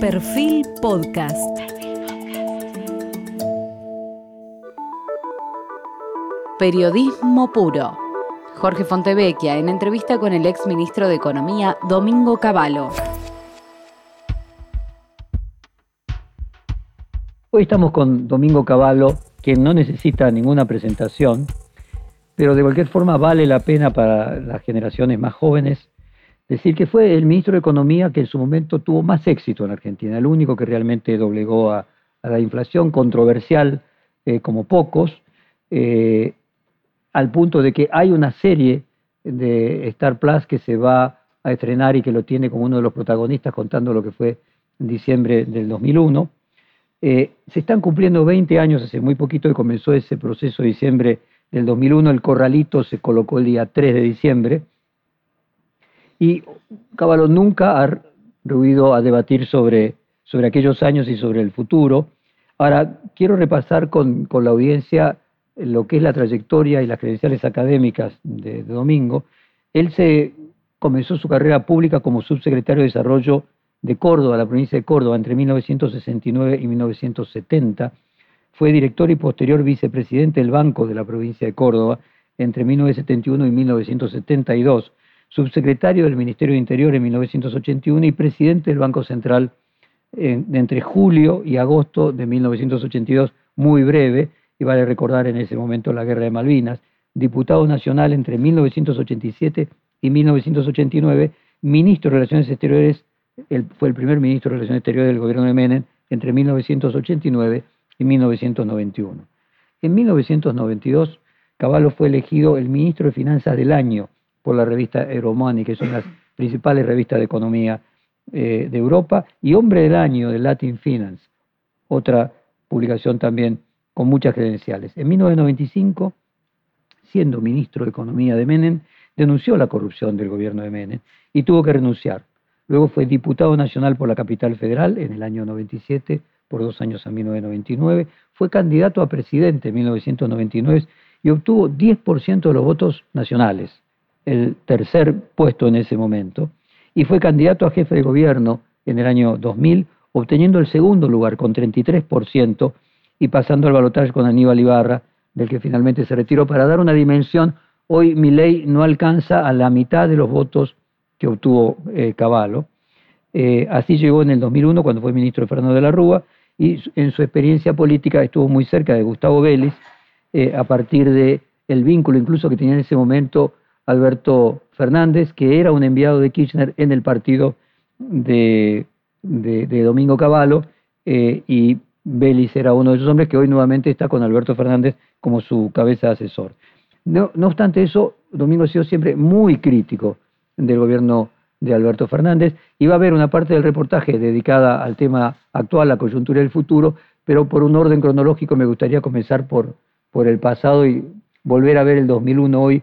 Perfil Podcast. Periodismo puro. Jorge Fontevecchia en entrevista con el ex ministro de Economía, Domingo Cavallo. Hoy estamos con Domingo Cavallo, que no necesita ninguna presentación, pero de cualquier forma vale la pena para las generaciones más jóvenes decir que fue el ministro de Economía que en su momento tuvo más éxito en Argentina, el único que realmente doblegó a, la inflación, controversial eh, como pocos, eh, al punto de que hay una serie de Star Plus que se va a estrenar y que lo tiene como uno de los protagonistas contando lo que fue en diciembre del 2001. Eh, se están cumpliendo 20 años, hace muy poquito que comenzó ese proceso de diciembre del 2001, el corralito se colocó el día 3 de diciembre, y Caballo nunca ha ruido a debatir sobre, sobre aquellos años y sobre el futuro. Ahora, quiero repasar con, con la audiencia lo que es la trayectoria y las credenciales académicas de, de, Domingo. Él se comenzó su carrera pública como subsecretario de Desarrollo de Córdoba, la provincia de Córdoba, entre 1969 y 1970. Fue director y posterior vicepresidente del Banco de la provincia de Córdoba entre 1971 y 1972 subsecretario del Ministerio de Interior en 1981 y presidente del Banco Central entre julio y agosto de 1982, muy breve, y vale recordar en ese momento la Guerra de Malvinas, diputado nacional entre 1987 y 1989, ministro de Relaciones Exteriores, fue el primer ministro de Relaciones Exteriores del gobierno de Menem entre 1989 y 1991. En 1992, Caballo fue elegido el ministro de Finanzas del año por la revista Euromoney, que son las principales revistas de economía eh, de Europa, y Hombre del Año de Latin Finance, otra publicación también con muchas credenciales. En 1995, siendo ministro de Economía de Menem, denunció la corrupción del gobierno de Menem y tuvo que renunciar. Luego fue diputado nacional por la capital federal en el año 97, por dos años a 1999. Fue candidato a presidente en 1999 y obtuvo 10% de los votos nacionales el tercer puesto en ese momento, y fue candidato a jefe de gobierno en el año 2000, obteniendo el segundo lugar con 33% y pasando al balotaje con Aníbal Ibarra, del que finalmente se retiró. Para dar una dimensión, hoy mi ley no alcanza a la mitad de los votos que obtuvo eh, Caballo. Eh, así llegó en el 2001 cuando fue ministro de Fernando de la Rúa y en su experiencia política estuvo muy cerca de Gustavo Vélez eh, a partir de el vínculo incluso que tenía en ese momento Alberto Fernández, que era un enviado de Kirchner en el partido de, Domingo Cavallo, eh, y Belis era uno de esos hombres que hoy nuevamente está con Alberto Fernández como su cabeza de asesor. No, no obstante eso, Domingo ha sido siempre muy crítico del gobierno de Alberto Fernández y va a haber una parte del reportaje dedicada al tema actual, la coyuntura del futuro, pero por un orden cronológico me gustaría comenzar por, por el pasado y volver a ver el 2001 hoy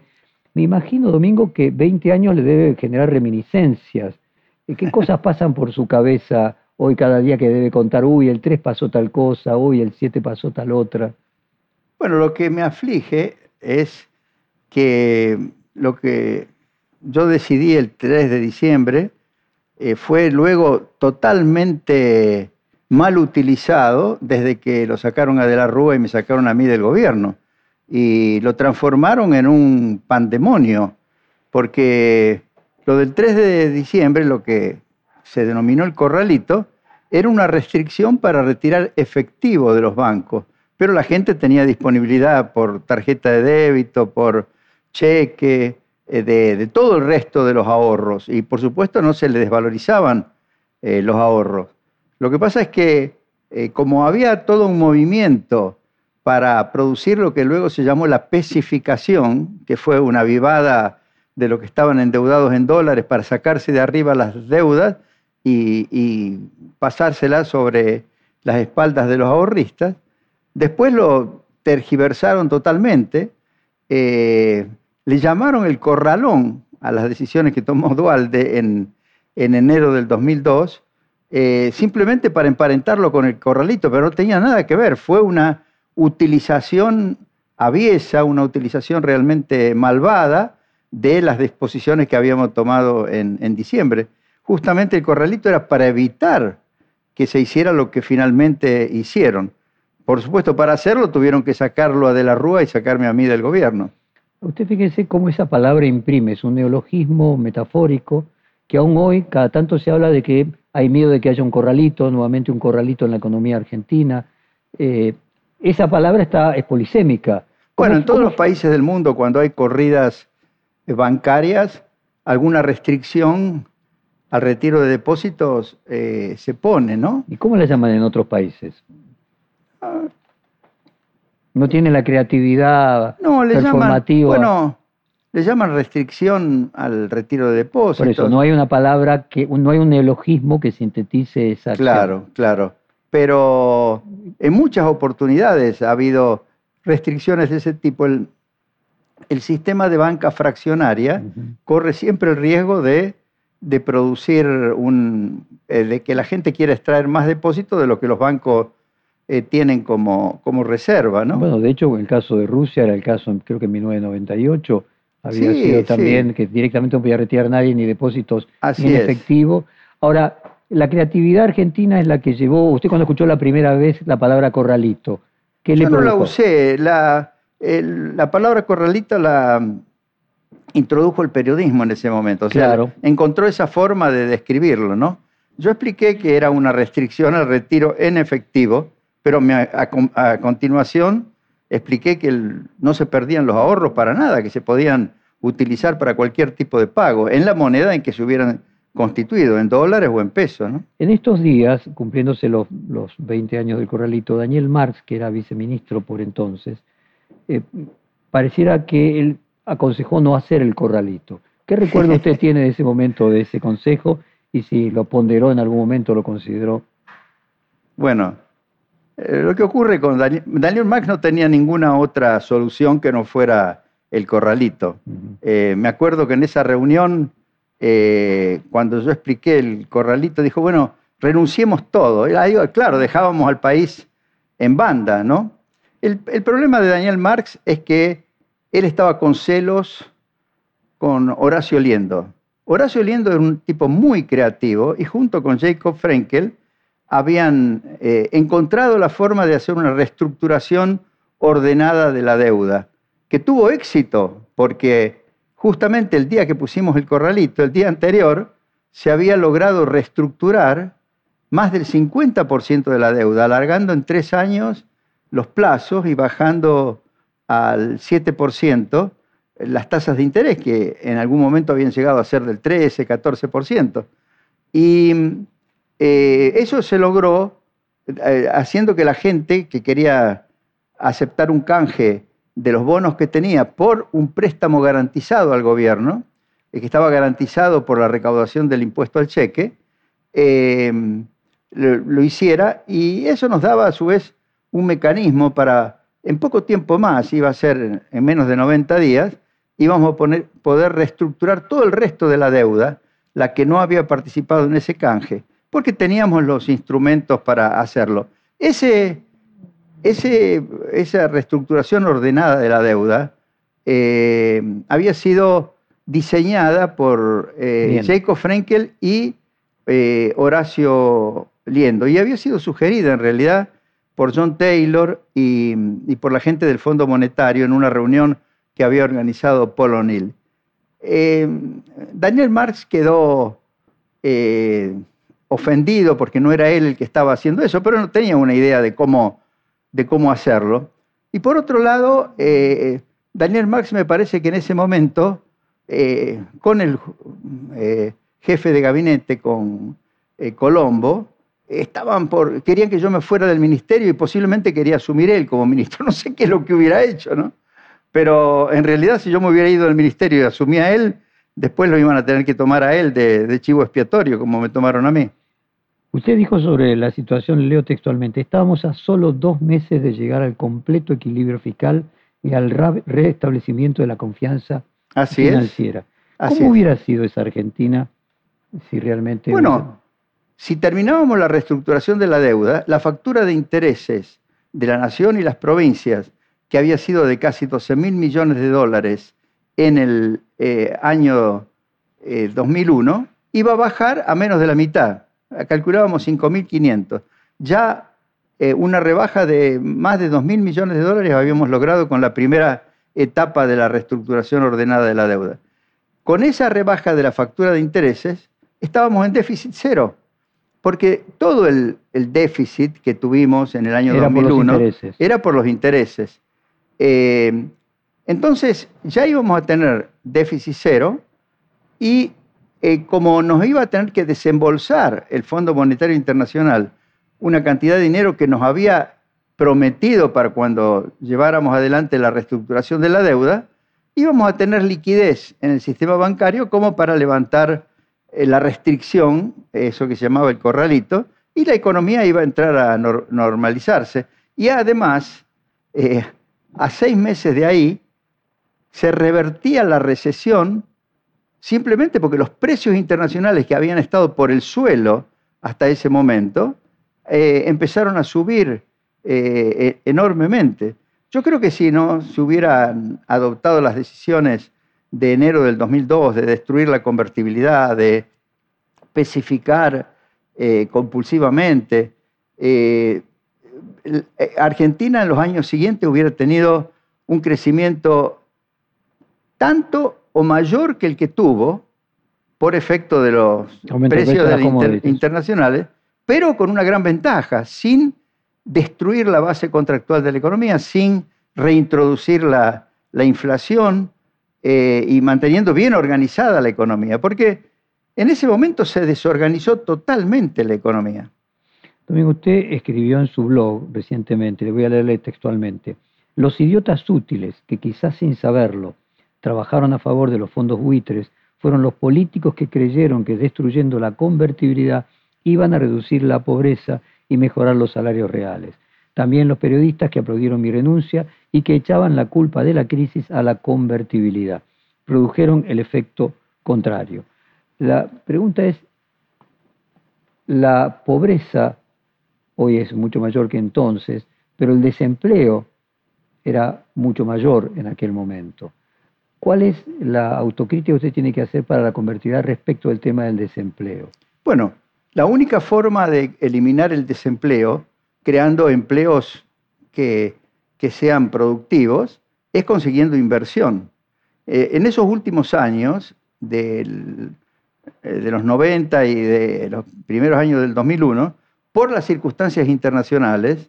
me imagino, Domingo, que 20 años le debe generar reminiscencias. ¿Qué cosas pasan por su cabeza hoy cada día que debe contar, uy, el 3 pasó tal cosa, uy, el 7 pasó tal otra? Bueno, lo que me aflige es que lo que yo decidí el 3 de diciembre eh, fue luego totalmente mal utilizado desde que lo sacaron a De la Rúa y me sacaron a mí del gobierno y lo transformaron en un pandemonio, porque lo del 3 de diciembre, lo que se denominó el corralito, era una restricción para retirar efectivo de los bancos, pero la gente tenía disponibilidad por tarjeta de débito, por cheque, eh, de, todo el resto de los ahorros, y por supuesto no se le desvalorizaban eh, los ahorros. Lo que pasa es que eh, como había todo un movimiento para producir lo que luego se llamó la pesificación, que fue una vivada de lo que estaban endeudados en dólares para sacarse de arriba las deudas y, pasárselas sobre las espaldas de los ahorristas. Después lo tergiversaron totalmente, eh, le llamaron el corralón a las decisiones que tomó Dualde en, enero del 2002, eh, simplemente para emparentarlo con el corralito, pero no tenía nada que ver, fue una utilización aviesa, una utilización realmente malvada de las disposiciones que habíamos tomado en, diciembre. Justamente el corralito era para evitar que se hiciera lo que finalmente hicieron. Por supuesto, para hacerlo tuvieron que sacarlo a De la Rúa y sacarme a mí del gobierno. Usted fíjese cómo esa palabra imprime, es un neologismo metafórico que aún hoy cada tanto se habla de que hay miedo de que haya un corralito, nuevamente un corralito en la economía argentina. Eh, esa palabra está, es polisémica. Bueno, en todos los países del mundo, cuando hay corridas bancarias, alguna restricción al retiro de depósitos eh, se pone, ¿no? ¿Y cómo le llaman en otros países? No tiene la creatividad no, le performativa. Llaman, bueno, le llaman restricción al retiro de depósitos. Por eso, no hay una palabra, que no hay un neologismo que sintetice esa Claro, claro. Pero en muchas oportunidades ha habido restricciones de ese tipo. El, el sistema de banca fraccionaria corre siempre el riesgo de, de producir un. Eh, de que la gente quiera extraer más depósitos de lo que los bancos eh, tienen como, como reserva, ¿no? Bueno, de hecho, en el caso de Rusia era el caso, creo que en 1998 había sido también que directamente no podía retirar nadie ni depósitos Así en efectivo. Ahora, la creatividad argentina es la que llevó, usted cuando escuchó la primera vez la palabra corralito, ¿qué Yo le no la provocó? usé, la, el- la palabra corralito la mm, introdujo el periodismo en ese momento, o sea, Claro. encontró esa forma de describirlo, ¿no? Yo expliqué que era una restricción al retiro en efectivo, pero me- a, con- a continuación expliqué que el- no se perdían los ahorros para nada, que se podían utilizar para cualquier tipo de pago, en la moneda en que se hubieran constituido, en dólares o en pesos, ¿no? En estos días, cumpliéndose los, los 20 años del corralito, Daniel Marx, que era viceministro por entonces, eh, pareciera que él aconsejó no hacer el corralito. ¿Qué recuerdo usted tiene de ese momento, de ese consejo? Y si lo ponderó en algún momento, lo consideró. Bueno, eh, lo que ocurre con Daniel, Daniel Max no tenía ninguna otra solución que no fuera el corralito. Eh, me acuerdo que en esa reunión, eh, cuando yo expliqué el corralito, dijo, bueno, renunciemos todo. Y ahí, claro, dejábamos al país en banda, ¿no? El, el problema de Daniel Marx es que él estaba con celos con Horacio Liendo. Horacio Liendo era un tipo muy creativo y junto con Jacob Frenkel habían eh, encontrado la forma de hacer una reestructuración ordenada de la deuda, que tuvo éxito porque justamente el día que pusimos el corralito, el día anterior, se había logrado reestructurar más del 50% de la deuda, alargando en tres años los plazos y bajando al 7% las tasas de interés, que en algún momento habían llegado a ser del 13, 14%. Y eh, eso se logró eh, haciendo que la gente que quería aceptar un canje de los bonos que tenía por un préstamo garantizado al gobierno, eh, que estaba garantizado por la recaudación del impuesto al cheque, eh, lo, hiciera y eso nos daba a su vez un mecanismo para, en poco tiempo más, iba a ser en menos de 90 días, íbamos a poder reestructurar todo el resto de la deuda, la que no había participado en ese canje, porque teníamos los instrumentos para hacerlo. Ese, ese- esa reestructuración ordenada de la deuda eh, había sido diseñada por eh. Jacob Frenkel y eh, Horacio Liendo, y había sido sugerida en realidad por John Taylor y, y por la gente del Fondo Monetario en una reunión que había organizado Paul O'Neill. Eh, Daniel Marx quedó ofendido porque no era él el que estaba haciendo eso, pero no tenía una idea de cómo, de cómo hacerlo. Y por otro lado, eh, Daniel Marx me parece que en ese momento, eh, con el eh, jefe de gabinete, con Colombo, estaban por, querían que yo me fuera del ministerio y posiblemente quería asumir él como ministro. No sé qué es lo que hubiera hecho, ¿no? Pero en realidad, si yo me hubiera ido del ministerio y asumía a él, después lo iban a tener que tomar a él de, de chivo expiatorio, como me tomaron a mí. Usted dijo sobre la situación, leo textualmente, estábamos a solo dos meses de llegar al completo equilibrio fiscal y al restablecimiento de la confianza Así es. financiera. Así ¿Cómo es. hubiera sido esa Argentina si realmente... Bueno, si terminábamos la reestructuración de la deuda, la factura de intereses de la nación y las provincias, que había sido de casi 12 mil millones de dólares en el eh, año eh, 2001, iba a bajar a menos de la mitad. Calculábamos 5.500. Ya eh, una rebaja de más de 2.000 millones de dólares habíamos logrado con la primera etapa de la reestructuración ordenada de la deuda. Con esa rebaja de la factura de intereses, estábamos en déficit cero, porque todo el, déficit que tuvimos en el año 2001 era por los intereses. Eh, entonces, ya íbamos a tener déficit cero y eh, como nos iba a tener que desembolsar el Fondo Monetario Internacional una cantidad de dinero que nos había prometido para cuando lleváramos adelante la reestructuración de la deuda, íbamos a tener liquidez en el sistema bancario como para levantar eh, la restricción, eso que se llamaba el corralito, y la economía iba a entrar a normalizarse. Y además, eh, a seis meses de ahí, se revertía la recesión simplemente porque los precios internacionales que habían estado por el suelo hasta ese momento eh, empezaron a subir eh, e, enormemente. Yo creo que si no se hubieran adoptado las decisiones de enero del 2002 de destruir la convertibilidad, de especificar eh, compulsivamente, Argentina en los años siguientes hubiera tenido un crecimiento tanto o mayor que el que tuvo por efecto de los precios internacionales, pero con una gran ventaja, sin destruir la base contractual de la economía, sin reintroducir la, inflación eh, y manteniendo bien organizada la economía, porque en ese momento se desorganizó totalmente la economía. Domingo, usted escribió en su blog recientemente, le voy a leerle textualmente, los idiotas útiles que quizás sin saberlo trabajaron a favor de los fondos buitres fueron los políticos que creyeron que destruyendo la convertibilidad iban a reducir la pobreza y mejorar los salarios reales. También los periodistas que aplaudieron mi renuncia y que echaban la culpa de la crisis a la convertibilidad. Produjeron el efecto contrario. La pregunta es, la pobreza hoy es mucho mayor que entonces, pero el desempleo era mucho mayor en aquel momento. ¿Cuál es la autocrítica que usted tiene que hacer para la convertibilidad respecto del tema del desempleo? Bueno, la única forma de eliminar el desempleo, creando empleos que, sean productivos, es consiguiendo inversión. Eh, en esos últimos años, eh, de los 90 y de los primeros años del 2001, por las circunstancias internacionales,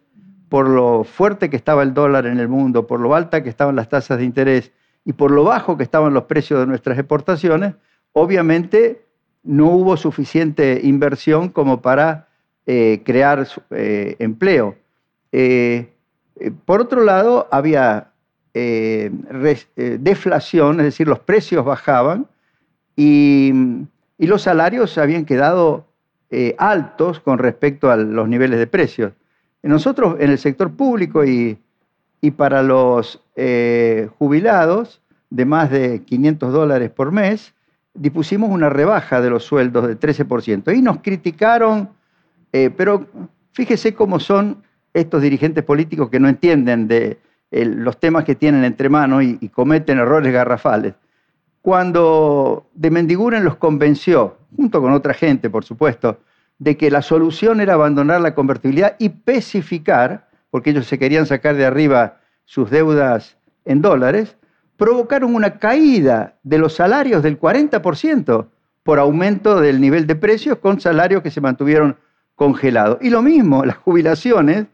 por lo fuerte que estaba el dólar en el mundo, por lo alta que estaban las tasas de interés y por lo bajo que estaban los precios de nuestras exportaciones, obviamente no hubo suficiente inversión como para eh, crear eh, empleo. Eh, por otro lado, había deflación, es decir, los precios bajaban y, los salarios habían quedado altos con respecto a los niveles de precios. Nosotros en el sector público y, y para los jubilados de más de 500 dólares por mes, dispusimos una rebaja de los sueldos de 13%. Y nos criticaron, eh, pero fíjese cómo son estos dirigentes políticos que no entienden de los temas que tienen entre manos y, cometen errores garrafales. Cuando de Mendiguren los convenció, junto con otra gente, por supuesto, de que la solución era abandonar la convertibilidad y especificar, porque ellos se querían sacar de arriba sus deudas en dólares, provocaron una caída de los salarios del 40% por aumento del nivel de precios con salarios que se mantuvieron congelados. Y lo mismo, las jubilaciones,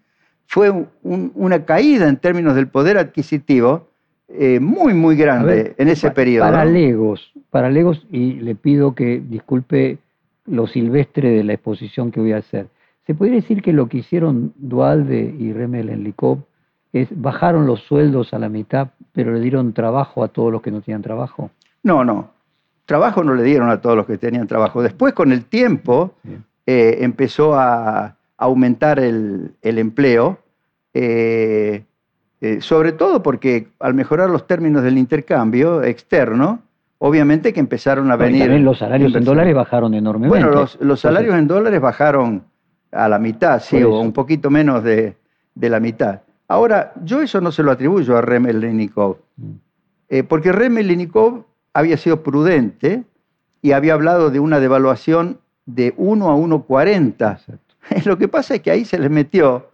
fue una caída en términos del poder adquisitivo eh, muy, muy grande en ese periodo. Para Legos, para Legos, y le pido que disculpe lo silvestre de la exposición que voy a hacer. ¿Se podría decir que lo que hicieron Dualde y Remel en Licop es, bajaron los sueldos a la mitad, pero le dieron trabajo a todos los que no tenían trabajo. No, no. Trabajo no le dieron a todos los que tenían trabajo. Después, con el tiempo, eh, empezó a aumentar el, empleo, eh, eh, sobre todo porque al mejorar los términos del intercambio externo, obviamente que empezaron a venir... también los salarios en dólares bajaron enormemente. Bueno, los, salarios en dólares bajaron a la mitad, sí, o un poquito menos de la mitad. Ahora, yo eso no se lo atribuyo a Remel Lenikov, mm. eh, porque Remel Lenikov había sido prudente y había hablado de una devaluación de 1 a 1,40. Lo que pasa es que ahí se les metió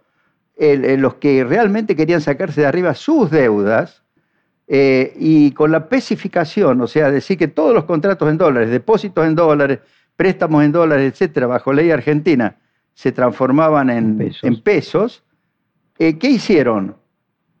los que realmente querían sacarse de arriba sus deudas eh, y con la especificación, o sea, decir que todos los contratos en dólares, depósitos en dólares, préstamos en dólares, etcétera, bajo ley argentina, se transformaban en pesos, en pesos eh, ¿qué hicieron?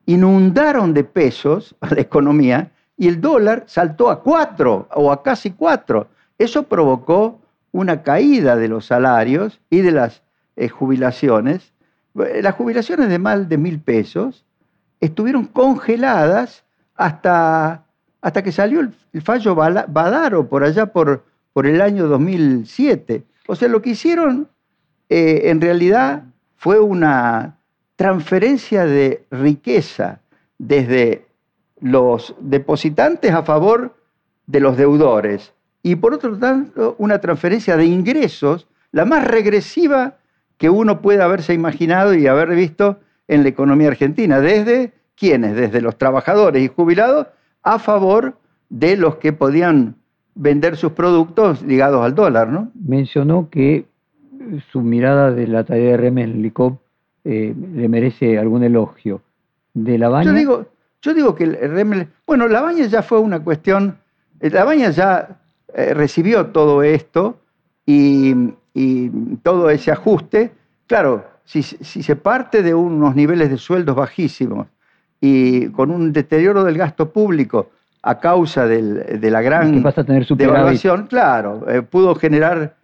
Inundaron de pesos a la economía y el dólar saltó a cuatro o a casi cuatro. Eso provocó una caída de los salarios y de las eh, jubilaciones. Las jubilaciones de más de mil pesos estuvieron congeladas hasta, hasta que salió el, fallo Badaro por allá por, por el año 2007. O sea, lo que hicieron eh, en realidad fue una transferencia de riqueza desde los depositantes a favor de los deudores. Y por otro lado una transferencia de ingresos, la más regresiva que uno puede haberse imaginado y haber visto en la economía argentina, desde quienes, desde los trabajadores y jubilados, a favor de los que podían vender sus productos ligados al dólar, ¿no? Mencionó que su mirada de la tarea de Remen Licop eh, le merece algún elogio. ¿De la baña? Yo digo, yo digo que el bueno, la baña ya fue una cuestión, eh, la baña ya eh, recibió todo esto y, todo ese ajuste. Claro, si, se parte de unos niveles de sueldos bajísimos y con un deterioro del gasto público a causa de la gran devaluación, claro, pudo generar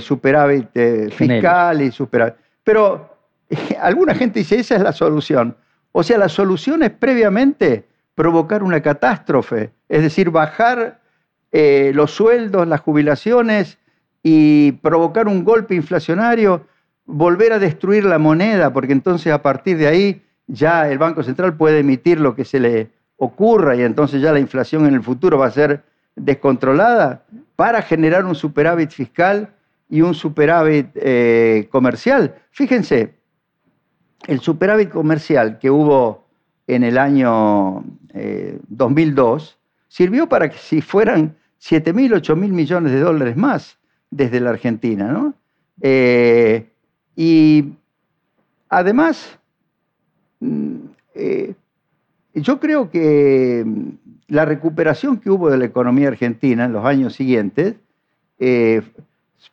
superávit fiscal y superávit. Pero alguna gente dice, esa es la solución. O sea, la solución es previamente provocar una catástrofe, es decir, bajar eh, los sueldos, las jubilaciones y provocar un golpe inflacionario, volver a destruir la moneda, porque entonces a partir de ahí ya el Banco Central puede emitir lo que se le ocurra y entonces ya la inflación en el futuro va a ser descontrolada para generar un superávit fiscal y un superávit eh, comercial. Fíjense, el superávit comercial que hubo en el año 2002 eh, sirvió para que si fueran 7 mil, 8 mil millones de dólares más desde la Argentina. ¿no? Eh, y además, mm, eh, yo creo que la recuperación que hubo de la economía argentina en los años siguientes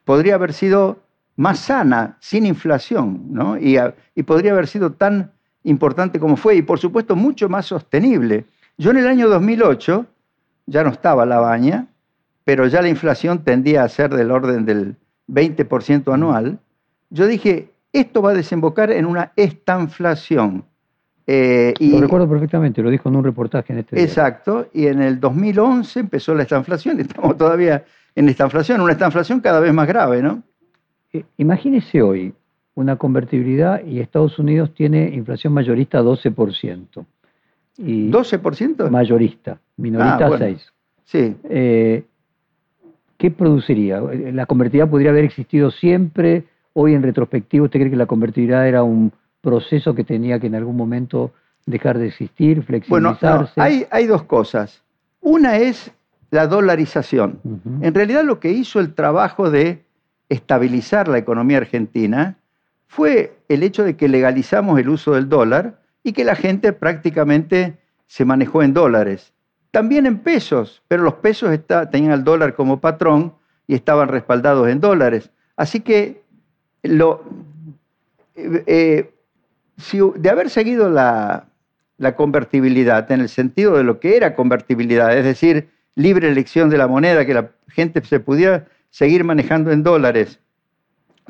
podría haber sido más sana, sin inflación, ¿no? y, podría haber sido tan importante como fue, y por supuesto mucho más sostenible. Yo en el año 2008 ya no estaba la baña, pero ya la inflación tendía a ser del orden del 20% anual. Yo dije, esto va a desembocar en una estanflación. Eh, y, lo recuerdo perfectamente, lo dijo en un reportaje en este Exacto, y en el 2011 empezó la estanflación, estamos todavía en esta inflación, una estanflación cada vez más grave, ¿no? Eh, imagínese hoy una convertibilidad y Estados Unidos tiene inflación mayorista 12%. Y ¿12%? Mayorista, minorista 6%. Ah, sí. Eh, ¿Qué produciría? ¿La convertibilidad podría haber existido siempre? Hoy en retrospectiva, ¿usted cree que la convertibilidad era un proceso que tenía que en algún momento dejar de existir, flexibilizarse? Bueno, hay, dos cosas. Una es la dolarización. En realidad lo que hizo el trabajo de estabilizar la economía argentina fue el hecho de que legalizamos el uso del dólar y que la gente prácticamente se manejó en dólares. También en pesos, pero los pesos tenían al dólar como patrón y estaban respaldados en dólares. Así que lo, eh, eh, de haber seguido la, la convertibilidad en el sentido de lo que era convertibilidad, es decir, libre elección de la moneda, que la gente se pudiera seguir manejando en dólares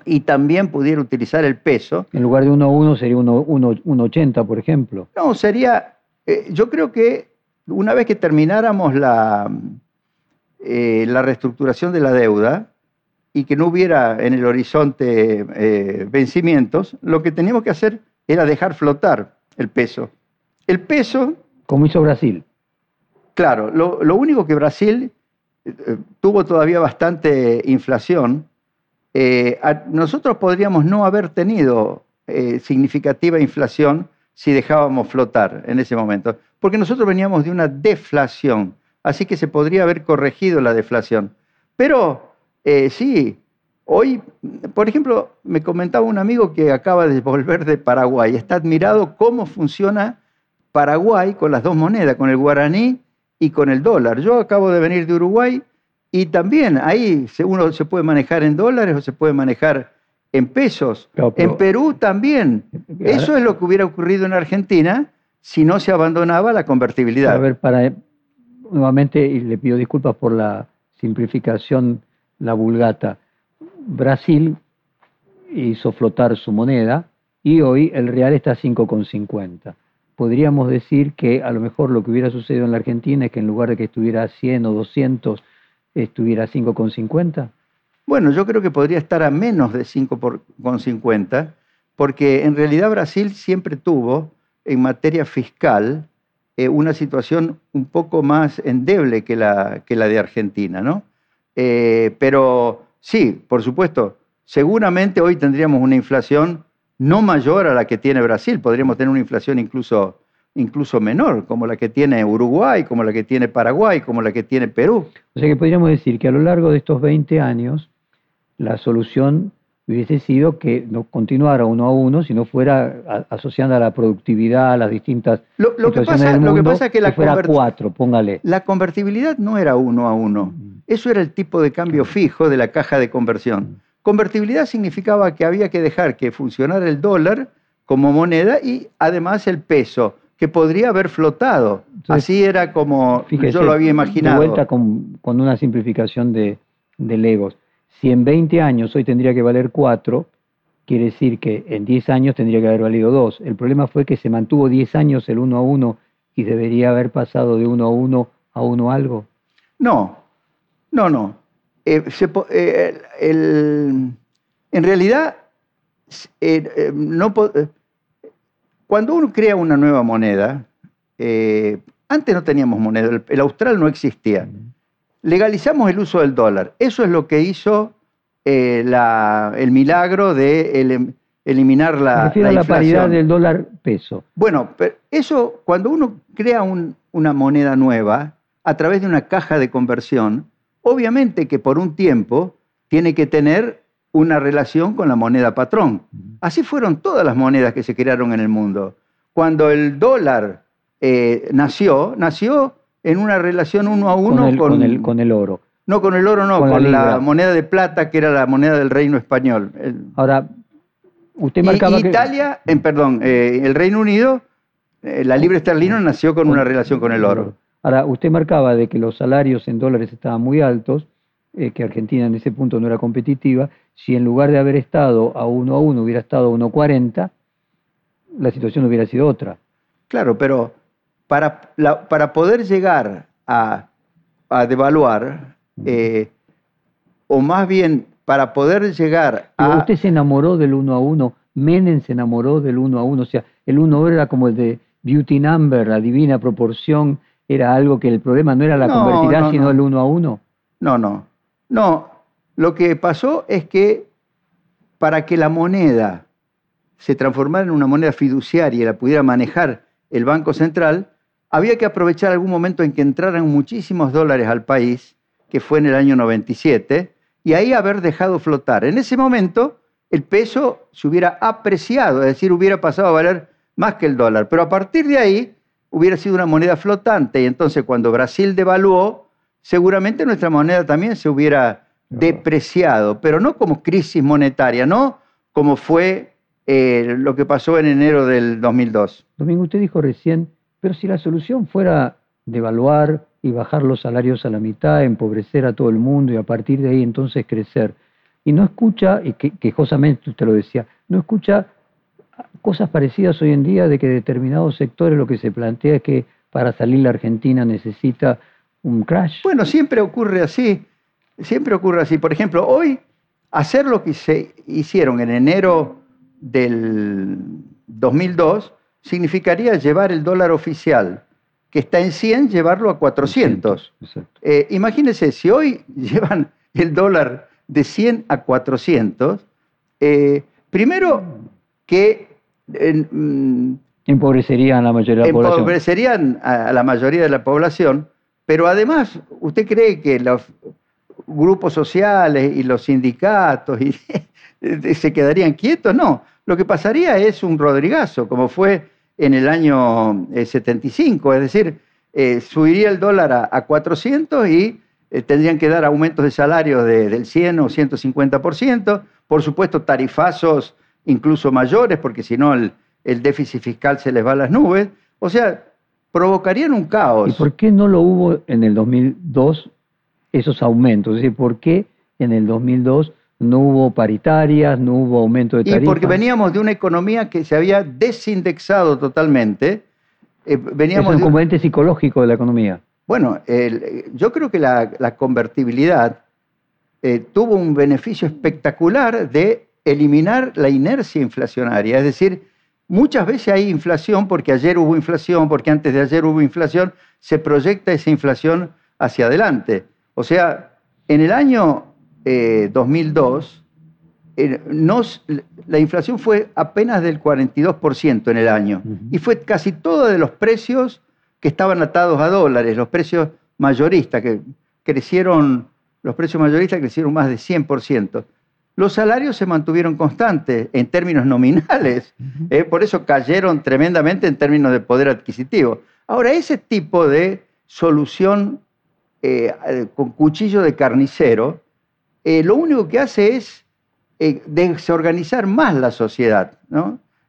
y también pudiera utilizar el peso. En lugar de 1,1 sería 1,80, por ejemplo. No, sería, eh, yo creo que una vez que termináramos la, eh, la reestructuración de la deuda y que no hubiera en el horizonte eh, vencimientos, lo que teníamos que hacer era dejar flotar el peso. El peso... Como hizo Brasil. Claro, lo, único que Brasil tuvo todavía bastante inflación, eh, nosotros podríamos no haber tenido eh, significativa inflación si dejábamos flotar en ese momento, porque nosotros veníamos de una deflación, así que se podría haber corregido la deflación. Pero eh, sí, Hoy, por ejemplo, me comentaba un amigo que acaba de volver de Paraguay, está admirado cómo funciona Paraguay con las dos monedas, con el guaraní y con el dólar. Yo acabo de venir de Uruguay y también ahí uno se puede manejar en dólares o se puede manejar en pesos. Claro, en Perú también. Eso es lo que hubiera ocurrido en Argentina si no se abandonaba la convertibilidad. A ver, para nuevamente, y le pido disculpas por la simplificación, la vulgata. Brasil hizo flotar su moneda y hoy el real está a 5,50. Podríamos decir que a lo mejor lo que hubiera sucedido en la Argentina es que en lugar de que estuviera a 100 o 200, estuviera a 5,50. Bueno, yo creo que podría estar a menos de 5,50, porque en realidad Brasil siempre tuvo en materia fiscal eh, una situación un poco más endeble que la, que la de Argentina, ¿no? Eh, pero sí, por supuesto, seguramente hoy tendríamos una inflación no mayor a la que tiene Brasil, podríamos tener una inflación incluso, incluso menor, como la que tiene Uruguay, como la que tiene Paraguay, como la que tiene Perú. O sea que podríamos decir que a lo largo de estos 20 años, la solución hubiese sido que no continuara uno a uno, sino fuera a- asociando a la productividad, a las distintas Lo, lo que, pasa, del lo que pasa es que la, fuera conver- cuatro, póngale. la convertibilidad no era uno a uno. Eso era el tipo de cambio fijo de la caja de conversión. Convertibilidad significaba que había que dejar que funcionara el dólar como moneda y además el peso, que podría haber flotado. Entonces, Así era como Fíjese, yo lo había De imaginado. vuelta con, con una simplificación de, de legos. Si en 20 años hoy tendría que valer 4, quiere decir que en 10 años tendría que haber valido 2. El problema fue que se mantuvo 10 años el 1 a 1 y debería haber pasado de 1 a 1 a 1 algo. No, no, no. Eh, se eh, el- en realidad, eh, no cuando uno crea una nueva moneda, antes no teníamos moneda, el, el austral no existía. Legalizamos el uso del dólar. Eso es lo que hizo la- el milagro de eliminar Me la, refiero la a la paridad del dólar peso. Bueno, pero eso, cuando uno crea un- una moneda nueva a través de una caja de conversión, obviamente que por un tiempo tiene que tener una relación con la moneda patrón. Así fueron todas las monedas que se crearon en el mundo. Cuando el dólar eh, nació, nació en una relación uno a uno con, el, con, con el, con el oro. no con el oro, no, con con, la moneda de plata que era la moneda del reino español. Ahora, usted marcaba y que... Italia, en, perdón, eh, el Reino Unido, eh, la libra esterlina nació con una relación con el oro. Ahora, usted marcaba de que los salarios en dólares estaban muy altos, eh, que Argentina en ese punto no era competitiva. Si en lugar de haber estado a 1 a 1 hubiera estado a 1.40, la situación hubiera sido otra. Claro, pero para, la- para poder llegar a, a devaluar, eh, o más bien para poder llegar Pero a... usted se enamoró del 1 a 1, Menem se enamoró del 1 a 1, o sea, el 1 a 1 era como el de Beauty Number, la divina proporción, era algo que el problema no era la No, convertirá, no, sino no. el 1 a 1. No, no. No, lo que pasó es que para que la moneda se transformara en una moneda fiduciaria y la pudiera manejar el Banco Central, había que aprovechar algún momento en que entraran muchísimos dólares al país, que fue en el año 97, y ahí haber dejado flotar. En ese momento el peso se hubiera apreciado, es decir, hubiera pasado a valer más que el dólar. Pero a partir de ahí hubiera sido una moneda flotante. Y entonces cuando Brasil devaluó, seguramente nuestra moneda también se hubiera depreciado, pero no como crisis monetaria, no como fue eh, lo que pasó en enero del 2002. Domingo, usted dijo recién, pero si la solución fuera devaluar y bajar los salarios a la mitad, empobrecer a todo el mundo y a partir de ahí entonces crecer, y no escucha, y que, quejosamente usted lo decía, no escucha cosas parecidas hoy en día de que determinados sectores lo que se plantea es que para salir la Argentina necesita un crash. Bueno, siempre ocurre así, siempre ocurre así. Por ejemplo, hoy hacer lo que se hicieron en enero del 2002 significaría llevar el dólar oficial, que está en 100, llevarlo a 400. Exacto. Eh, imagínense, si hoy llevan el dólar de 100 a 400, eh, primero que eh, mm, Empobrecerían a la mayoría de la población. empobrecerían a, a la mayoría de la población, pero además, ¿usted cree que los- grupos sociales y los sindicatos y se quedarían quietos, no. Lo que pasaría es un rodrigazo, como fue en el año 75, es decir, eh, subiría el dólar a, 400 y eh, tendrían que dar aumentos de salario del 100 o 150%, por supuesto tarifazos incluso mayores, porque si no el, el déficit fiscal se les va a las nubes, o sea, provocarían un caos. ¿Y por qué no lo hubo en el 2002 esos aumentos? Es decir, ¿por qué en el 2002 no hubo paritarias, no hubo aumento de tarifas? Y porque veníamos de una economía que se había desindexado totalmente, eh, veníamos es un componente psicológico de la economía. Bueno, yo creo que la, convertibilidad eh, tuvo un beneficio espectacular de eliminar la inercia inflacionaria. Es decir, muchas veces hay inflación porque ayer hubo inflación, porque antes de ayer hubo inflación, se proyecta esa inflación hacia adelante. O sea, en el año 2002, eh, la inflación fue apenas del 42% en el año y fue casi todo de los precios que estaban atados a dólares, los precios mayoristas, que crecieron, los precios mayoristas crecieron más de 100%. Los salarios se mantuvieron constantes en términos nominales, eh, por eso cayeron tremendamente en términos de poder adquisitivo. Ahora, ese tipo de solución eh, con cuchillo de carnicero, lo único que hace es eh, desorganizar más la sociedad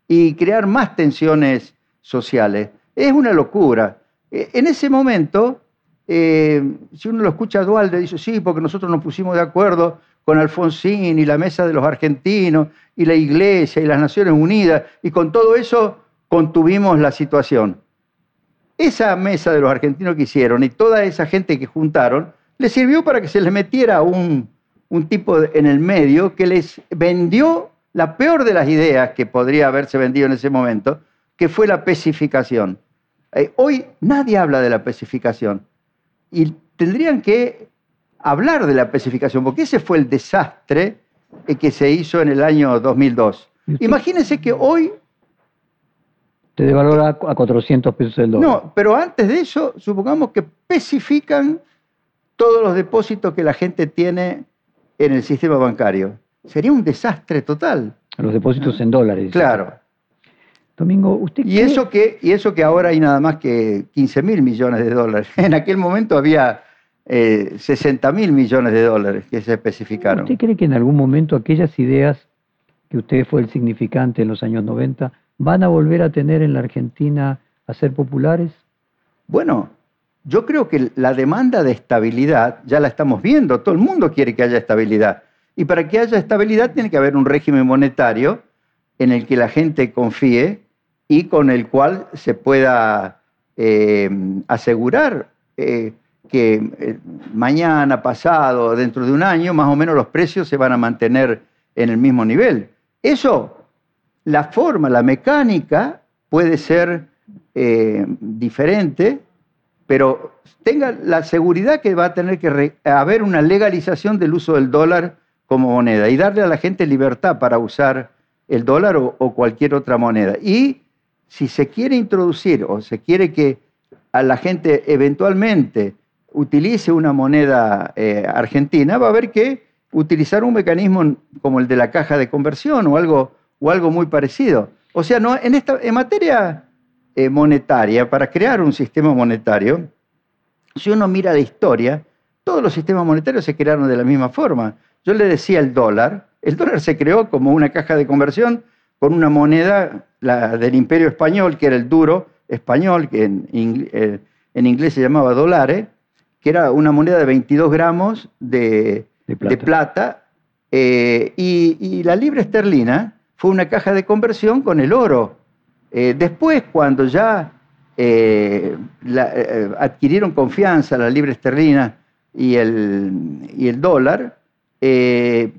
y crear más tensiones sociales. Es una locura. Eh, en ese momento, eh, si uno lo escucha a Dualde, dice, sí, porque nosotros nos pusimos de acuerdo con Alfonsín y la mesa de los argentinos y la Iglesia y las Naciones Unidas, y con todo eso contuvimos la situación. Esa mesa de los argentinos que hicieron y toda esa gente que juntaron, le sirvió para que se les metiera un, un tipo en el medio que les vendió la peor de las ideas que podría haberse vendido en ese momento, que fue la pesificación. Eh, hoy nadie habla de la pesificación y tendrían que hablar de la pesificación, porque ese fue el desastre que se hizo en el año 2002. Imagínense que hoy... Te devalora a 400 pesos el dólar. No, pero antes de eso, supongamos que pesifican todos los depósitos que la gente tiene en el sistema bancario. Sería un desastre total. Los depósitos en dólares. Claro. Domingo, ¿usted y eso que Y eso que ahora hay nada más que 15 mil millones de dólares. En aquel momento había eh, 60 mil millones de dólares que se especificaron. ¿Usted cree que en algún momento aquellas ideas que usted fue el significante en los años 90 van a volver a tener en la Argentina a ser populares? Bueno, yo creo que la demanda de estabilidad ya la estamos viendo, todo el mundo quiere que haya estabilidad. Y para que haya estabilidad tiene que haber un régimen monetario en el que la gente confíe y con el cual se pueda eh, asegurar eh, que eh, mañana, pasado, dentro de un año, más o menos los precios se van a mantener en el mismo nivel. Eso, la forma, la mecánica puede ser diferente, pero tenga la seguridad que va a tener que haber una legalización del uso del dólar como moneda y darle a la gente libertad para usar el dólar o, cualquier otra moneda. Y si se quiere introducir o se quiere que a la gente eventualmente utilice una moneda eh, argentina, va a haber que utilizar un mecanismo como el de la caja de conversión o algo, o algo muy parecido. O sea, no, en, esta, en materia eh, monetaria, para crear un sistema monetario, si uno mira la historia, todos los sistemas monetarios se crearon de la misma forma. Yo le decía el dólar, el dólar se creó como una caja de conversión con una moneda del imperio español, que era el duro español, que en, eh, inglés se llamaba dólares, que era una moneda de 22 gramos de, plata, eh, y, y, la libra esterlina fue una caja de conversión con el oro. Eh, después, cuando ya eh, adquirieron confianza la libra esterlina y el, y el dólar,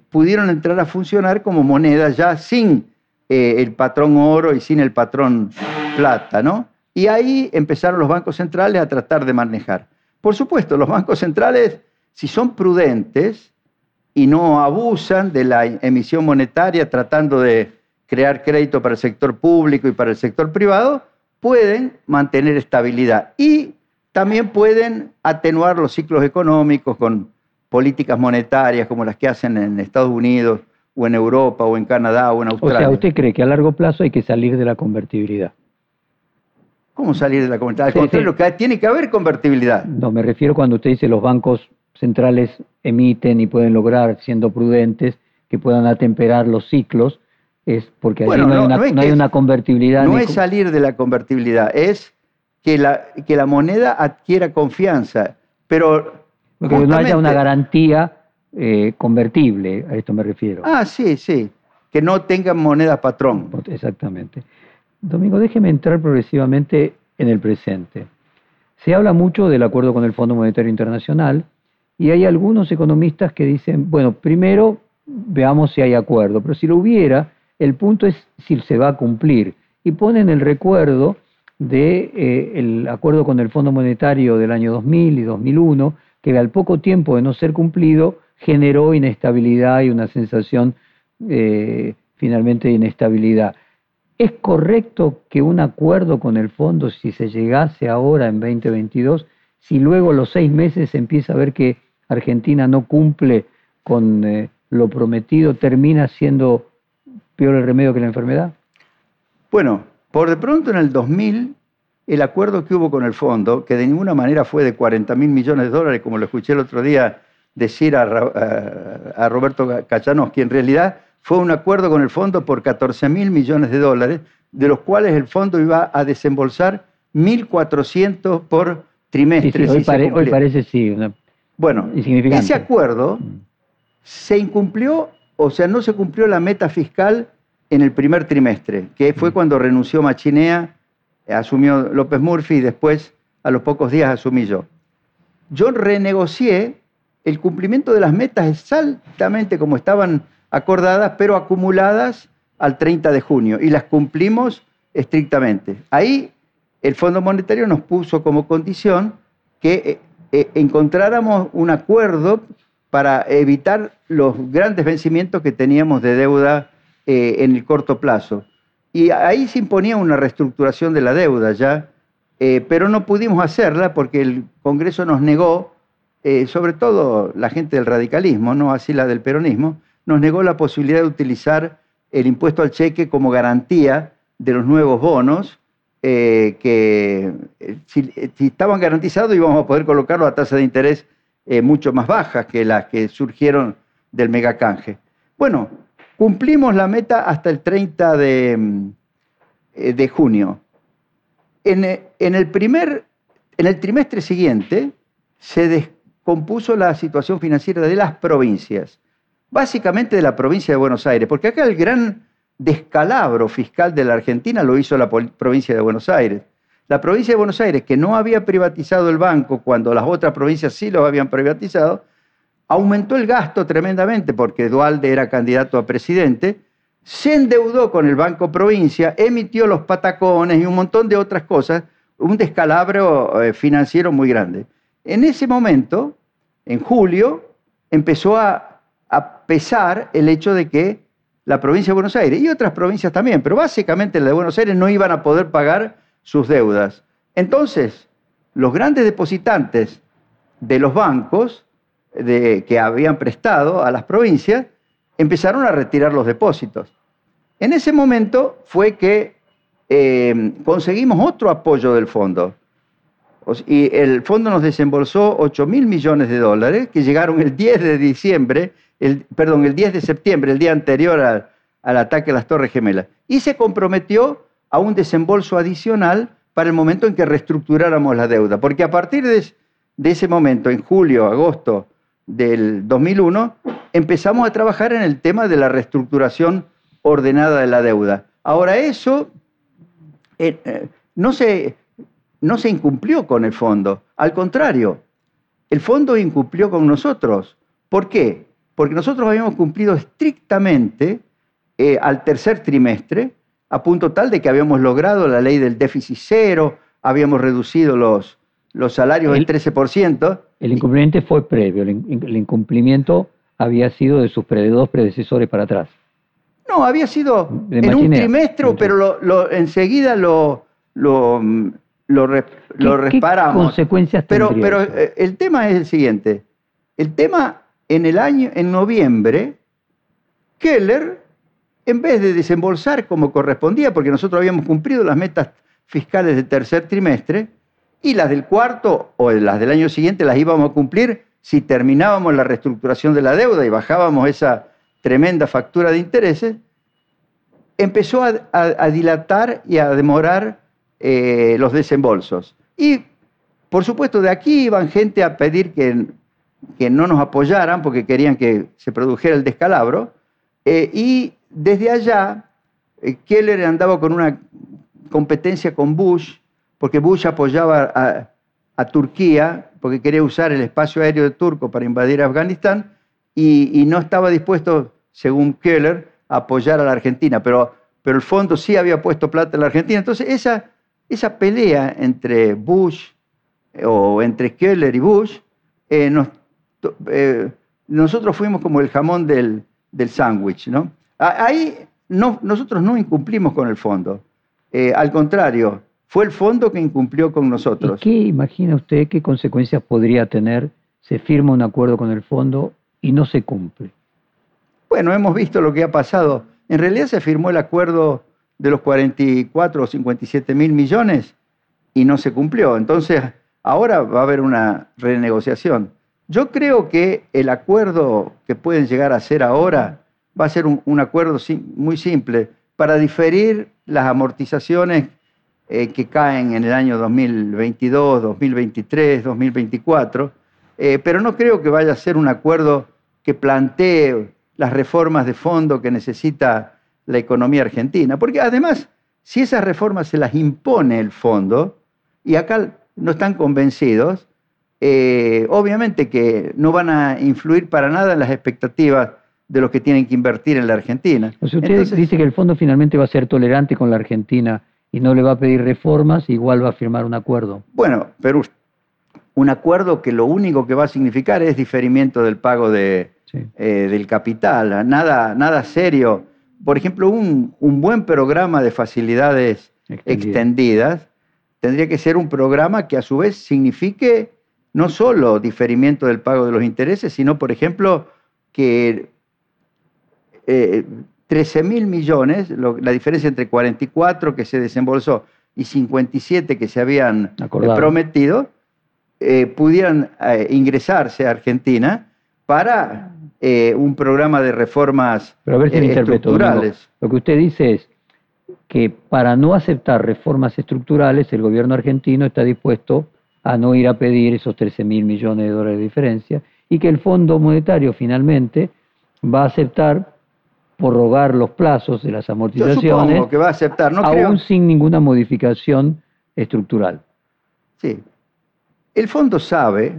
pudieron entrar a funcionar como moneda ya sin el patrón oro y sin el patrón plata, ¿no? Y ahí empezaron los bancos centrales a tratar de manejar. Por supuesto, los bancos centrales, si son prudentes y no abusan de la emisión monetaria tratando de crear crédito para el sector público y para el sector privado, pueden mantener estabilidad y también pueden atenuar los ciclos económicos con, políticas monetarias como las que hacen en Estados Unidos o en Europa o en Canadá o en O Australia. sea, ¿usted cree que a largo plazo hay que salir de la convertibilidad? ¿Cómo salir de la convertibilidad? Al Sí, contrario, sí. que tiene que haber convertibilidad. No, me refiero cuando usted dice los bancos centrales emiten y pueden lograr, siendo prudentes, que puedan atemperar los ciclos, es porque allí no, hay una, no es no hay que- una convertibilidad. No es salir de la convertibilidad, es que la, que la moneda adquiera confianza. Pero porque no haya una garantía eh, convertible, a esto me refiero. Ah, sí, sí. Que no tengan moneda patrón. Exactamente. Domingo, déjeme entrar progresivamente en el presente. Se habla mucho del acuerdo con el Fondo Monetario Internacional y hay algunos economistas que dicen, bueno, primero veamos si hay acuerdo, pero si lo hubiera, el punto es si se va a cumplir. Y ponen el recuerdo del acuerdo con el Fondo Monetario del año 2000 y 2001, que al poco tiempo de no ser cumplido generó inestabilidad y una sensación eh, finalmente de inestabilidad. ¿Es correcto que un acuerdo con el fondo, si se llegase ahora en 2022, si luego los seis meses se empieza a ver que Argentina no cumple con eh, lo prometido, termina siendo peor el remedio que la enfermedad? Bueno, por de pronto en el 2000, el acuerdo que hubo con el fondo, que de ninguna manera fue de 40 mil millones de dólares, como lo escuché el otro día decir a, a- a Roberto Cachanos, en realidad fue un acuerdo con el fondo por 14 mil millones de dólares, de los cuales el fondo iba a desembolsar 1.400 por trimestre. sí, hoy, pare- parece sí. una- Bueno, ese acuerdo se incumplió, o sea, no se cumplió la meta fiscal en el primer trimestre, que fue cuando renunció Machinea, asumió López Murphy y después, a los pocos días, asumí yo. Yo renegocié el cumplimiento de las metas exactamente como estaban acordadas, pero acumuladas al 30 de junio, y las cumplimos estrictamente. Ahí el Fondo Monetario nos puso como condición que eh, eh, encontráramos un acuerdo para evitar los grandes vencimientos que teníamos de deuda eh, en el corto plazo. Y ahí se imponía una reestructuración de la deuda ya, pero no pudimos hacerla porque el Congreso nos negó, sobre todo la gente del radicalismo, no así la del peronismo, nos negó la posibilidad de utilizar el impuesto al cheque como garantía de los nuevos bonos, eh, que eh, eh, si estaban garantizados íbamos a poder colocarlos a tasas de interés mucho más bajas que las que surgieron del megacanje. Bueno, cumplimos la meta hasta el 30 de, de junio. En el primer, en el trimestre siguiente se descompuso la situación financiera de las provincias, básicamente de la provincia de Buenos Aires, porque acá el gran descalabro fiscal de la Argentina lo hizo la provincia de Buenos Aires. La provincia de Buenos Aires, que no había privatizado el banco cuando las otras provincias sí lo habían privatizado, aumentó el gasto tremendamente porque Dualde era candidato a presidente, se endeudó con el Banco Provincia, emitió los patacones y un montón de otras cosas, un descalabro eh, financiero muy grande. En ese momento, en julio, empezó a, a pesar el hecho de que la provincia de Buenos Aires y otras provincias también, pero básicamente la de Buenos Aires no iban a poder pagar sus deudas. Entonces, los grandes depositantes de los bancos que habían prestado a las provincias empezaron a retirar los depósitos. En ese momento fue que eh, conseguimos otro apoyo del fondo. Y el fondo nos desembolsó 8 mil millones de dólares que llegaron el 10 de diciembre, el, perdón, el 10 de septiembre, el día anterior al, ataque a las Torres Gemelas. Y se comprometió a un desembolso adicional para el momento en que reestructuráramos la deuda. Porque a partir de ese momento, en julio, agosto del 2001, empezamos a trabajar en el tema de la reestructuración ordenada de la deuda. Ahora eso eh, eh, no, se, no se incumplió con el fondo, al contrario, el fondo incumplió con nosotros. ¿Por qué? Porque nosotros habíamos cumplido estrictamente eh, al tercer trimestre, a punto tal de que habíamos logrado la ley del déficit cero, habíamos reducido los, los salarios El- del 13%. El incumplimiento fue previo, el, in- el incumplimiento había sido de sus dos predecesores para atrás. No, había sido De en un trimestre, pero lo, lo- enseguida lo, lo, lo, re- lo ¿Qué- qué reparamos. consecuencias Pero, pero eso? eh, el tema es el siguiente. El tema en el año, en noviembre, Keller, en vez de desembolsar como correspondía, porque nosotros habíamos cumplido las metas fiscales del tercer trimestre, y las del cuarto o las del año siguiente las íbamos a cumplir si terminábamos la reestructuración de la deuda y bajábamos esa tremenda factura de intereses, empezó a, dilatar y a demorar eh, los desembolsos. Y, por supuesto, de aquí iban gente a pedir que, que no nos apoyaran porque querían que se produjera el descalabro. Eh, y desde allá, eh, Keller andaba con una competencia con Bush, porque Bush apoyaba a, a Turquía, porque quería usar el espacio aéreo de Turco para invadir Afganistán, y, no estaba dispuesto, según Keller, a apoyar a la Argentina, pero, pero el fondo sí había puesto plata en la Argentina. Entonces, esa, esa pelea entre Bush o entre Keller y Bush, eh, eh, nosotros fuimos como el jamón del, del sándwich. ¿no? Ahí no, nosotros no incumplimos con el fondo. Eh, al contrario, fue el fondo que incumplió con nosotros. ¿Qué imagina usted qué consecuencias podría tener? Se firma un acuerdo con el fondo y no se cumple. Bueno, hemos visto lo que ha pasado. En realidad se firmó el acuerdo de los 44 o 57 mil millones y no se cumplió. Entonces, ahora va a haber una renegociación. Yo creo que el acuerdo que pueden llegar a hacer ahora va a ser un, acuerdo muy simple para diferir las amortizaciones eh, que caen en el año 2022, 2023, 2024, pero no creo que vaya a ser un acuerdo que plantee las reformas de fondo que necesita la economía argentina. Porque además, si esas reformas se las impone el fondo, y acá no están convencidos, eh, obviamente que no van a influir para nada en las expectativas de los que tienen que invertir en la Argentina. O sea, usted dice que el fondo finalmente va a ser tolerante con la Argentina y no le va a pedir reformas, igual va a firmar un acuerdo. Bueno, pero un acuerdo que lo único que va a significar es diferimiento del pago de, eh, del capital, nada, nada serio. Por ejemplo, un, buen programa de facilidades extendidas tendría que ser un programa que a su vez signifique no solo diferimiento del pago de los intereses, sino, por ejemplo, que eh, 13 mil millones, la diferencia entre 44 que se desembolsó y 57 que se habían eh, prometido, eh, pudieran eh, ingresarse a Argentina para un programa de reformas Pero a ver si estructurales. Lo que usted dice es que para no aceptar reformas estructurales, el gobierno argentino está dispuesto a no ir a pedir esos 13 mil millones de dólares de diferencia y que el Fondo Monetario finalmente va a aceptar prorrogar los plazos de las amortizaciones. que va a aceptar, no aún sin ninguna modificación estructural. Sí. El fondo sabe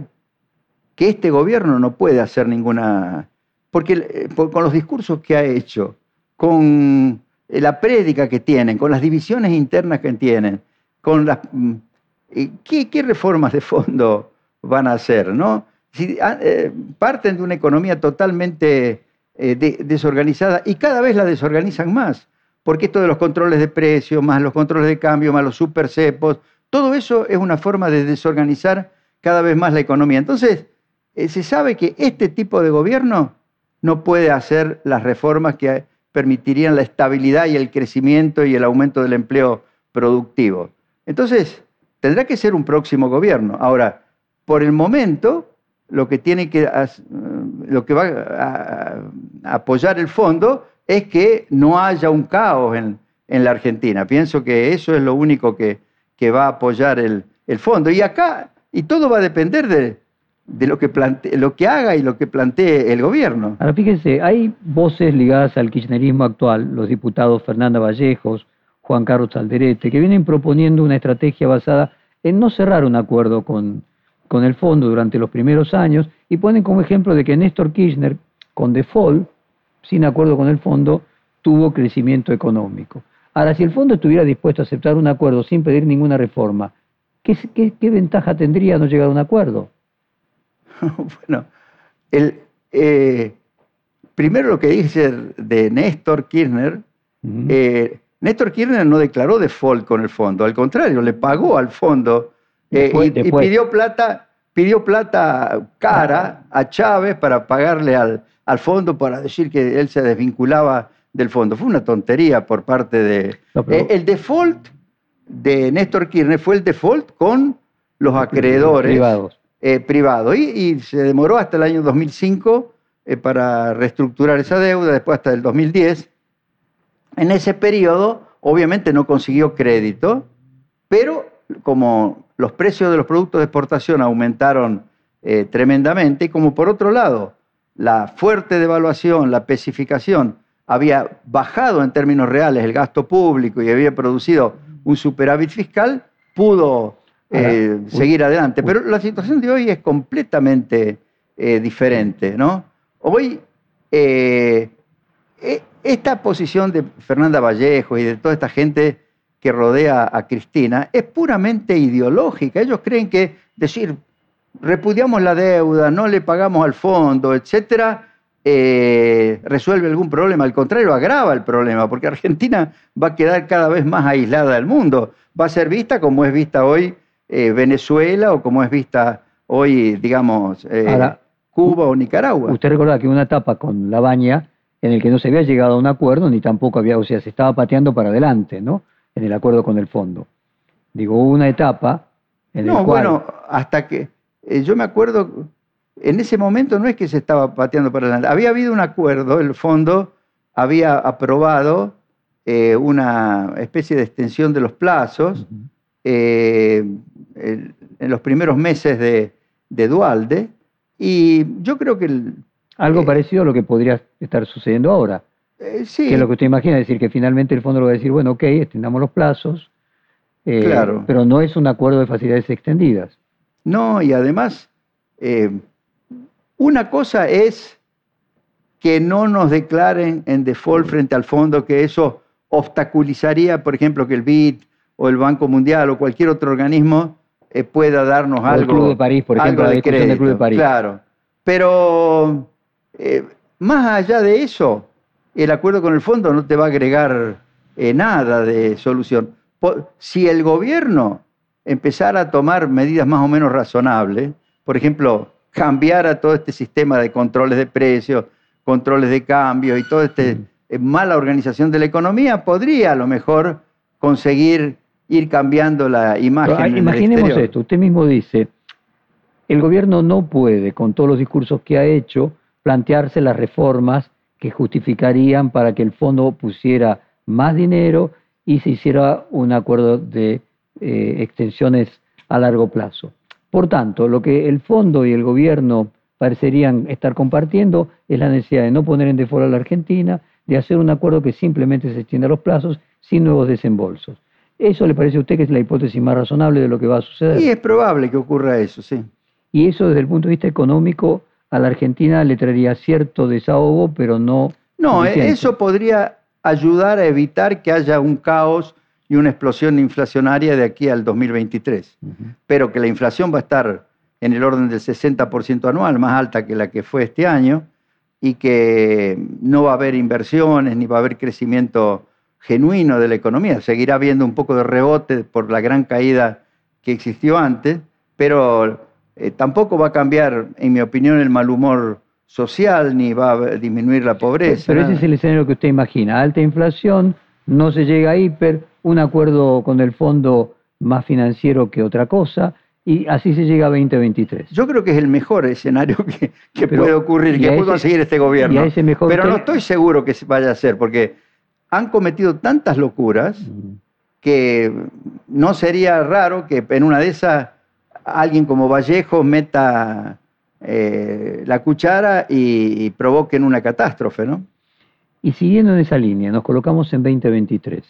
que este gobierno no puede hacer ninguna. Porque eh, con los discursos que ha hecho, con la prédica que tienen, con las divisiones internas que tienen, con las. ¿Qué, reformas de fondo van a hacer? ¿no? Ah, eh, parten de una economía totalmente eh, desorganizada y cada vez la desorganizan más, porque esto de los controles de precios, más los controles de cambio, más los super cepos, todo eso es una forma de desorganizar cada vez más la economía. Entonces, eh, se sabe que este tipo de gobierno no puede hacer las reformas que permitirían la estabilidad y el crecimiento y el aumento del empleo productivo. Entonces, tendrá que ser un próximo gobierno. Ahora, por el momento, lo que tiene que lo que va a, apoyar el fondo es que no haya un caos en, la Argentina. Pienso que eso es lo único que, va a apoyar el, fondo. Y acá, y todo va a depender de, lo, que lo que haga y lo que plantee el gobierno. Ahora fíjense, hay voces ligadas al kirchnerismo actual, los diputados Fernanda Vallejos, Juan Carlos Alderete, que vienen proponiendo una estrategia basada en no cerrar un acuerdo con, con el fondo durante los primeros años y ponen como ejemplo de que Néstor Kirchner, con default, sin acuerdo con el fondo, tuvo crecimiento económico. Ahora, si el fondo estuviera dispuesto a aceptar un acuerdo sin pedir ninguna reforma, ¿qué, qué, ventaja tendría no llegar a un acuerdo? bueno, el, eh, primero lo que dice de Néstor Kirchner, eh, Néstor Kirchner no declaró default con el fondo, al contrario, le pagó al fondo eh, y, pidió plata pidió plata cara a Chávez para pagarle al, al fondo para decir que él se desvinculaba del fondo. Fue una tontería por parte de... No, pero- Eh, el default de Néstor Kirchner fue el default con los acreedores privados. eh, privados y, y se demoró hasta el año 2005 eh, para reestructurar esa deuda, después hasta el 2010. En ese periodo, obviamente no consiguió crédito, pero como los precios de los productos de exportación aumentaron eh, tremendamente, y como por otro lado la fuerte devaluación, la especificación, había bajado en términos reales el gasto público y había producido un superávit fiscal, pudo eh, Ahora, seguir adelante. Pero la situación de hoy es completamente eh, diferente, ¿no? Hoy eh, esta posición de Fernanda Vallejo y de toda esta gente que rodea a Cristina es puramente ideológica. Ellos creen que decir repudiamos la deuda, no le pagamos al fondo, etcétera, eh, resuelve algún problema. Al contrario, agrava el problema, porque Argentina va a quedar cada vez más aislada del mundo. Va a ser vista como es vista hoy eh, Venezuela o como es vista hoy, digamos, eh, Ahora, Cuba o Nicaragua. Usted recuerda que hubo una etapa con la baña en el que no se había llegado a un acuerdo, ni tampoco había, o sea, se estaba pateando para adelante, ¿no? En el acuerdo con el fondo. Digo, hubo una etapa en no, el cual... bueno, hasta que eh, yo me acuerdo, en ese momento no es que se estaba pateando para adelante, había habido un acuerdo, el fondo había aprobado eh, una especie de extensión de los plazos eh, el- en los primeros meses de, de Dualde, y yo creo que el- Algo eh, parecido a lo que podría estar sucediendo ahora. eh, sí, Que es lo que usted imagina, es decir, que finalmente el fondo le va a decir, bueno, ok, extendamos los plazos, eh, Claro. pero no es un acuerdo de facilidades extendidas. No, y además, una cosa es que no nos declaren en default frente al fondo, que eso obstaculizaría, por ejemplo, que el BID o el Banco Mundial o cualquier otro organismo eh, pueda darnos O el algo. Club de París, por ejemplo, algo la de discusión del Club de crédito, París. Claro. Pero eh, más allá de eso, el acuerdo con el fondo no te va a agregar eh, nada de solución. Si el gobierno empezara a tomar medidas más o menos razonables, por ejemplo, cambiara todo este sistema de controles de precios, controles de cambio y toda esta Mm. mala organización de la economía, podría a lo mejor conseguir ir cambiando la imagen. Pero, en el imaginemos esto, usted mismo dice, el gobierno no puede, con todos los discursos que ha hecho, plantearse las reformas que justificarían para que el fondo pusiera más dinero y se hiciera un acuerdo de eh, extensiones a largo plazo. Por tanto, lo que el fondo y el gobierno parecerían estar compartiendo es la necesidad de no poner en default a la Argentina, de hacer un acuerdo que simplemente se extienda los plazos sin nuevos desembolsos. ¿Eso le parece a usted que es la hipótesis más razonable de lo que va a suceder? Y es probable que ocurra eso, sí. Y eso desde el punto de vista económico a la Argentina le traería cierto desahogo, pero no... No, suficiente. eso podría ayudar a evitar que haya un caos y una explosión inflacionaria de aquí al 2023. Ujú. Pero que la inflación va a estar en el orden del 60% anual, más alta que la que fue este año, y que no va a haber inversiones ni va a haber crecimiento genuino de la economía. Seguirá habiendo un poco de rebote por la gran caída que existió antes, pero eh, tampoco va a cambiar, en mi opinión, el mal humor social ni va a disminuir la pobreza. Pero ese es el escenario que usted imagina. Alta inflación, no se llega a hiper, un acuerdo con el fondo más financiero que otra cosa, y así se llega a 2023. Yo creo que es el mejor escenario que, que Pero- puede ocurrir, que puede conseguir este gobierno. Pero no estoy seguro que se vaya a hacer, porque han cometido tantas locuras que no sería raro que en una de esas alguien como Vallejo meta eh, la cuchara y, y provoquen una catástrofe, ¿no? Y siguiendo en esa línea, nos colocamos en 2023.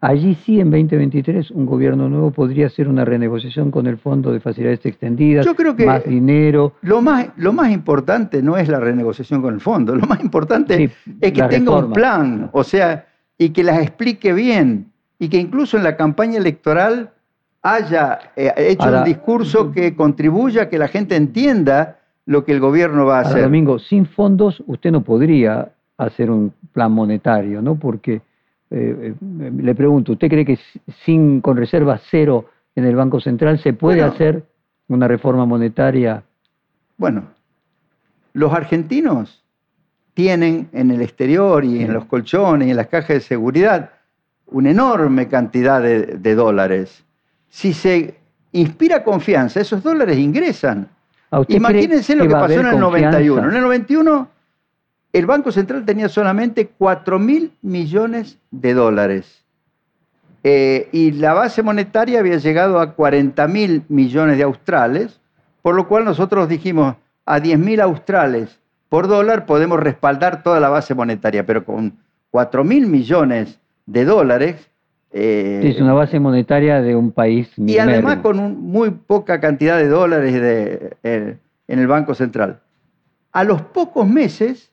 Allí sí, en 2023, un gobierno nuevo podría hacer una renegociación con el Fondo de Facilidades Extendidas, Yo creo que- más dinero. Lo más, lo más importante no es la renegociación con el fondo, lo más importante Sí, es que tenga un plan, o sea, y que las explique bien, y que incluso en la campaña electoral haya eh, hecho Ahora- un discurso que contribuya a que la gente entienda lo que el gobierno va a hacer. Domingo, sin fondos usted no podría hacer un plan monetario, ¿no? Porque, eh, eh, le pregunto, ¿usted cree que si- sin, con reserva cero en el Banco Central se puede Bueno, hacer una reforma monetaria. Bueno, los argentinos tienen en el exterior y en los colchones y en las cajas de seguridad una enorme cantidad de, de dólares. Si se inspira confianza, esos dólares ingresan. ¿A usted Imagínense lo que pasó en el confianza? 91. En el 91 el Banco Central tenía solamente 4 mil millones de dólares. Eh, y la base monetaria había llegado a 40 mil millones de australes, por lo cual nosotros dijimos, a 10 mil australes por dólar podemos respaldar toda la base monetaria, pero con 4 mil millones de dólares... eh, Es una base monetaria de un país y además minérrimo. con un- muy poca cantidad de dólares de- eh, en el Banco Central. A los pocos meses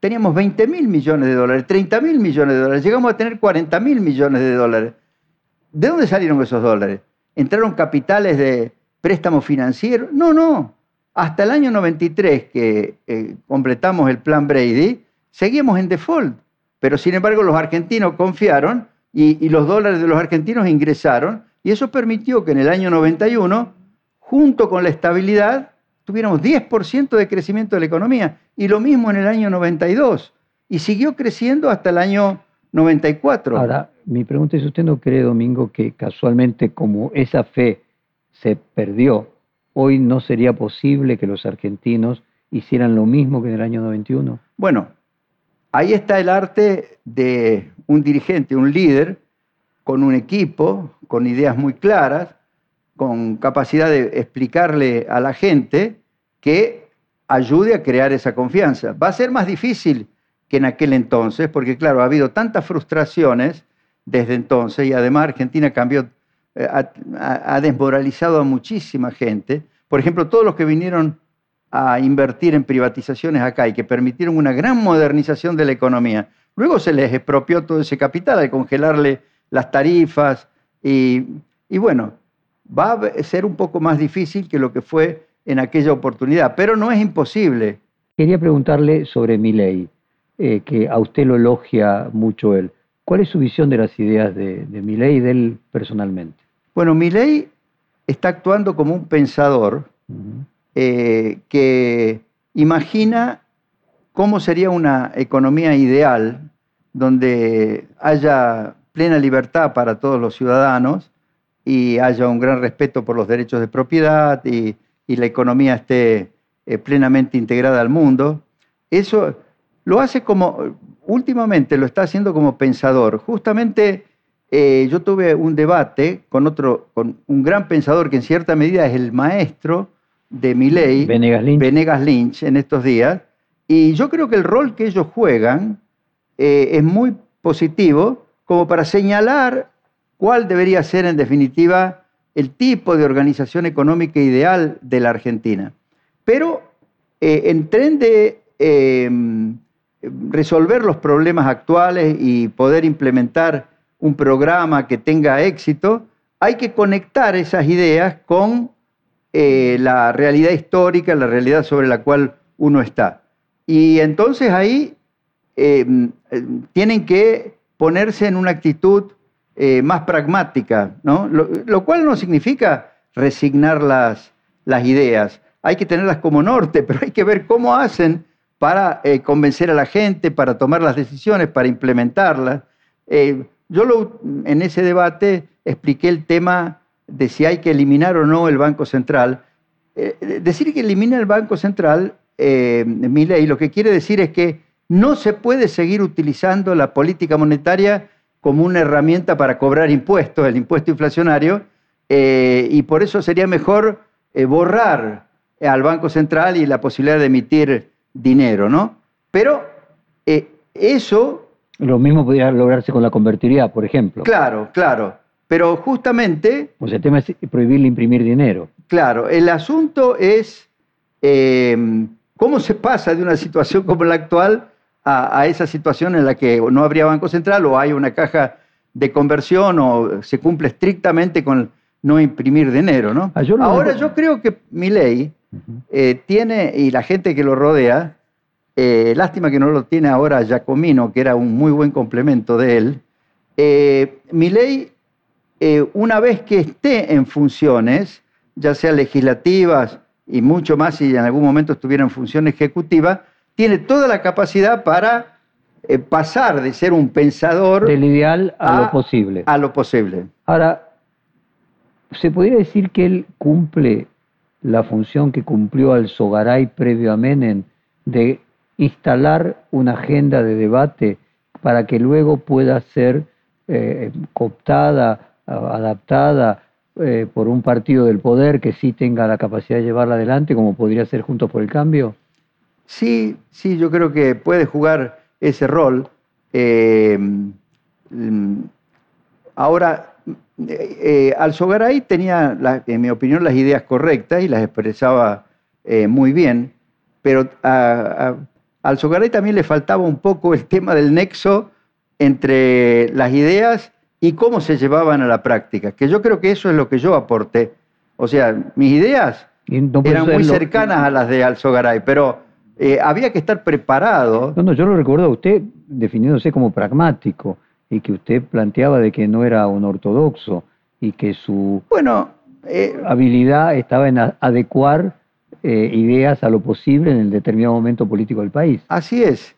teníamos 20 mil millones de dólares, 30 mil millones de dólares, llegamos a tener 40 mil millones de dólares. ¿De dónde salieron esos dólares? ¿Entraron capitales de préstamo financiero? No, no. Hasta el año 93 que eh, completamos el plan Brady, seguíamos en default. Pero sin embargo los argentinos confiaron y, y los dólares de los argentinos ingresaron y eso permitió que en el año 91, junto con la estabilidad, tuviéramos 10% de crecimiento de la economía y lo mismo en el año 92 y siguió creciendo hasta el año 94. Ahora, mi pregunta es, ¿usted no cree, Domingo, que casualmente como esa fe se perdió, hoy no sería posible que los argentinos hicieran lo mismo que en el año 91? Bueno, ahí está el arte de un dirigente, un líder, con un equipo, con ideas muy claras, con capacidad de explicarle a la gente que ayude a crear esa confianza. Va a ser más difícil que en aquel entonces, porque claro, ha habido tantas frustraciones desde entonces y además Argentina cambió, eh, ha, ha- ha desmoralizado a muchísima gente. Por ejemplo, todos los que vinieron a invertir en privatizaciones acá y que permitieron una gran modernización de la economía. Luego se les expropió todo ese capital al congelarle las tarifas y, y bueno, va a ser un poco más difícil que lo que fue en aquella oportunidad, pero no es imposible. Quería preguntarle sobre Milei, eh, que a usted lo elogia mucho él. ¿Cuál es su visión de las ideas de, de Milei y de él personalmente? Bueno, Milei está actuando como un pensador eh, que imagina cómo sería una economía ideal donde haya plena libertad para todos los ciudadanos y haya un gran respeto por los derechos de propiedad y, y la economía esté eh, plenamente integrada al mundo. Eso lo hace como, últimamente lo está haciendo como pensador. Justamente eh, yo tuve un debate con otro, con un gran pensador que en cierta medida es el maestro de Milley, Venegas Lynch. Venegas Lynch, en estos días, y yo creo que el rol que ellos juegan eh, es muy positivo como para señalar cuál debería ser en definitiva el tipo de organización económica ideal de la Argentina. Pero eh, en tren de eh, resolver los problemas actuales y poder implementar un programa que tenga éxito, hay que conectar esas ideas con eh, la realidad histórica, la realidad sobre la cual uno está. Y entonces ahí eh, eh, tienen que ponerse en una actitud eh, más pragmática, ¿no? Lo, cual no significa resignar las, ideas. Hay que tenerlas como norte, pero hay que ver cómo hacen para eh, convencer a la gente, para tomar las decisiones, para implementarlas. Eh, yo lo- en ese debate expliqué el tema de si hay que eliminar o no el Banco Central. Decir que elimina el Banco Central, eh, mi ley, lo que quiere decir es que no se puede seguir utilizando la política monetaria como una herramienta para cobrar impuestos, el impuesto inflacionario, eh, y por eso sería mejor eh, borrar al Banco Central y la posibilidad de emitir dinero, ¿no? Pero eh, eso Lo mismo podría lograrse con la convertibilidad, por ejemplo. Claro, claro. Pero justamente, O sea, el tema es prohibirle imprimir dinero. claro, el asunto es cómo se pasa de una situación como la actual a, a esa situación en la que no habría Banco Central o hay una caja de conversión o se cumple estrictamente con no imprimir dinero, ¿no? Ah, yo no- Ahora yo creo que mi ley eh, tiene, y la gente que lo rodea, eh, lástima que no lo tiene ahora Giacomino, que era un muy buen complemento de él, eh, Milei, eh, una vez que esté en funciones, ya sea legislativas y mucho más si en algún momento estuviera en función ejecutiva, tiene toda la capacidad para eh, pasar de ser un pensador Del ideal a, a- lo posible. a lo posible. Ahora, ¿se podría decir que él cumple la función que cumplió Alzogaray previo a Menem de instalar una agenda de debate para que luego pueda ser eh, cooptada, adaptada eh, por un partido del poder que sí tenga la capacidad de llevarla adelante, como podría ser Juntos por el Cambio? Sí, sí, yo creo que puede jugar ese rol. Eh, mm, ahora, eh, eh, Alzogaray tenía, en mi opinión, las ideas correctas y las expresaba muy bien, pero a, a Alzogaray también le faltaba un poco el tema del nexo entre las ideas y cómo se llevaban a la práctica, que yo creo que eso es lo que yo aporté. O sea, mis ideas no eran muy lo- cercanas a las de Alzogaray, pero eh, había que estar preparado. No, no, yo lo recuerdo a usted definiéndose como pragmático y que usted planteaba de que no era un ortodoxo y que su Bueno, eh, habilidad estaba en adecuar eh, ideas a lo posible en el determinado momento político del país. así es.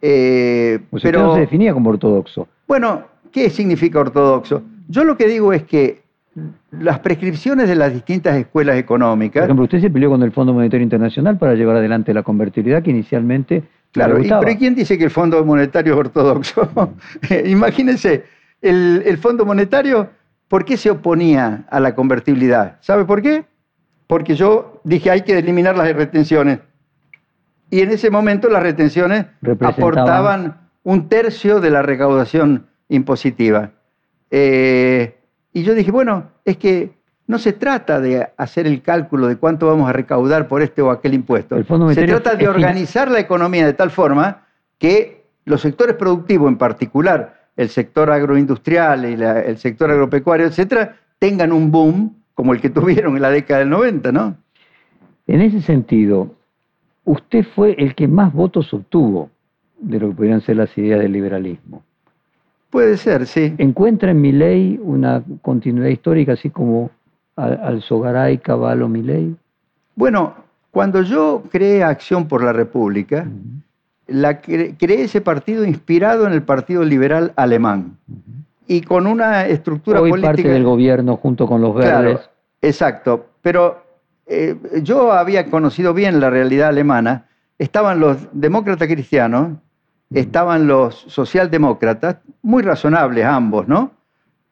Eh, O sea, usted pero, no se definía como ortodoxo. bueno, ¿qué significa ortodoxo? Yo lo que digo es que las prescripciones de las distintas escuelas Por económicas, ejemplo, usted se peleó con el Fondo Monetario Internacional para llevar adelante la convertibilidad que inicialmente claro, y, pero ¿y quién dice que el Fondo Monetario es ortodoxo? Imagínense, el, el Fondo Monetario, ¿por qué se oponía a la convertibilidad? ¿Sabe por qué? Porque yo dije hay que eliminar las retenciones. Y en ese momento las retenciones aportaban un tercio de la recaudación impositiva. Eh, y yo dije, bueno, es que no se trata de hacer el cálculo de cuánto vamos a recaudar por este o aquel impuesto. Se trata de organizar la economía de tal forma que los sectores productivos, en particular el sector agroindustrial y la- el sector agropecuario, etcétera, tengan un boom como el que tuvieron en la década del 90, ¿no? En ese sentido, usted fue el que más votos obtuvo de lo que podrían ser las ideas del liberalismo. Puede ser, sí. ¿Encuentra en mi ley una continuidad histórica así como al, Alzogaray, Caballo, Milei? Bueno, cuando yo creé Acción por la República, la cre- creé ese partido inspirado en el Partido Liberal Alemán y con una estructura Hoy política. parte del gobierno junto con los Claro, verdes. exacto. Pero eh, yo había conocido bien la realidad alemana. Estaban los demócratas cristianos, estaban los socialdemócratas, muy razonables ambos, ¿no?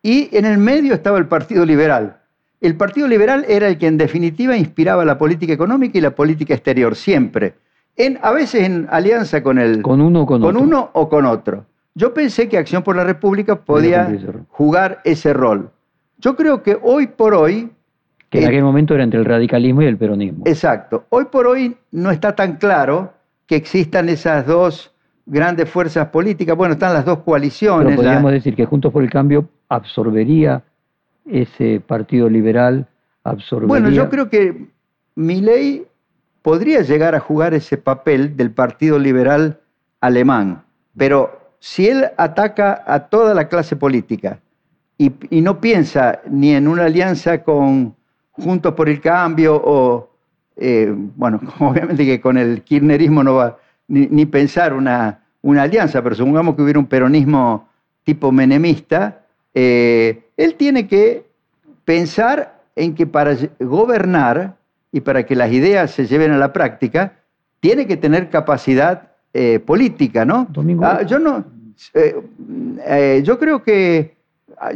Y en el medio estaba el Partido Liberal. El Partido Liberal era el que en definitiva inspiraba la política económica y la política exterior, siempre. En, a veces en alianza con el, Con uno o con, con otro. uno o con otro. Yo pensé que Acción por la República podía jugar ese rol. Yo creo que hoy por hoy, Que en eh, aquel momento era entre el radicalismo y el peronismo. exacto, hoy por hoy no está tan claro que existan esas dos grandes fuerzas políticas. Bueno, están las dos Pero coaliciones. la- podríamos decir que Juntos por el Cambio absorbería ese partido liberal, absorbería... Bueno, yo creo que Milei podría llegar a jugar ese papel del Partido Liberal alemán, pero si él ataca a toda la clase política y, y no piensa ni en una alianza con Juntos por el Cambio o, eh, bueno, obviamente que con el kirchnerismo no va ni, ni pensar una, una alianza, pero supongamos que hubiera un peronismo tipo menemista, eh, él tiene que pensar en que para gobernar y para que las ideas se lleven a la práctica, tiene que tener capacidad eh, política, ¿no? Domingo. Ah, yo no, eh, yo creo que,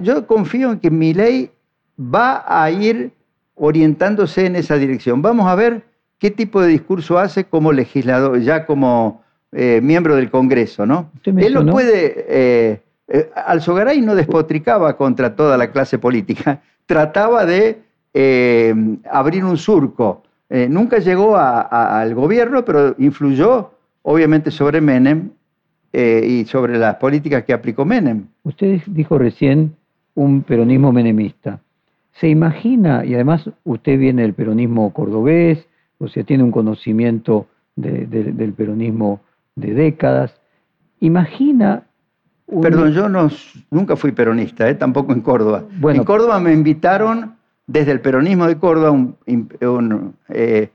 yo confío en que mi ley va a ir orientándose en esa dirección. Vamos a ver qué tipo de discurso hace como legislador, ya como eh, miembro del Congreso, ¿no? Él no mencionó- puede. Eh, eh, Alzogaray no despotricaba contra toda la clase política, trataba de eh, abrir un surco. Eh, nunca llegó a- a- al gobierno, pero influyó obviamente sobre Menem y sobre las políticas que aplicó Menem. Usted dijo recién un peronismo menemista. ¿Se imagina, y además usted viene del peronismo cordobés, o sea, tiene un conocimiento de- de- del peronismo de décadas, imagina... un- Perdón, yo no, nunca fui peronista, eh, tampoco en Córdoba. Bueno. en Córdoba me invitaron desde el peronismo de Córdoba, un, un, eh,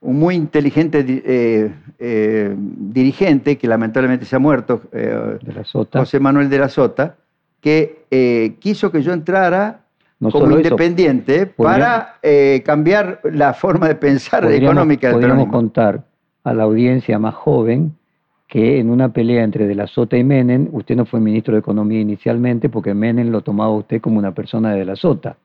un muy inteligente eh, eh, dirigente, que lamentablemente se ha muerto, de la Sota. José Manuel de la Sota, que quiso que yo entrara No como eso, independiente para eh, cambiar la forma de pensar podríamos, económica del podríamos peronismo. contar a la audiencia más joven que en una pelea entre De la Sota y Menem, usted no fue ministro de Economía inicialmente porque Menem lo tomaba usted como una persona de De la Sota.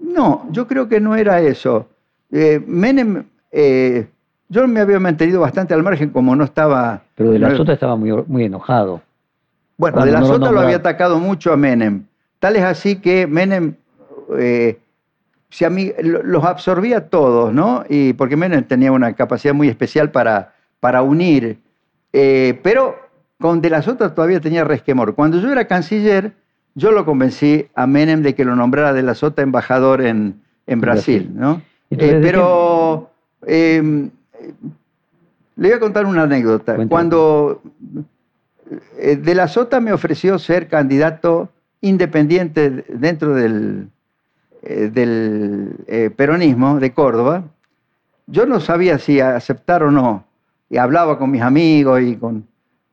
No, yo creo que no era eso. Eh, Menem, eh, yo me había mantenido bastante al margen como no estaba... Pero De la no- Sota estaba muy, muy enojado. Bueno, cuando de la no Sota lo había atacado mucho a Menem. Tal es así que Menem eh, los absorbía a todos, ¿no? Y porque Menem tenía una capacidad muy especial para, para unir. Eh, pero con De la Sota todavía tenía resquemor. Cuando yo era canciller, yo lo convencí a Menem de que lo nombrara De la Sota embajador en, en Brasil. ¿no? Eh, ¿de pero eh, le voy a contar una anécdota. Cuéntame. Cuando De la Sota me ofreció ser candidato independiente dentro del, eh, eh, peronismo de Córdoba. Yo no sabía si aceptar o no. Y hablaba con mis amigos y con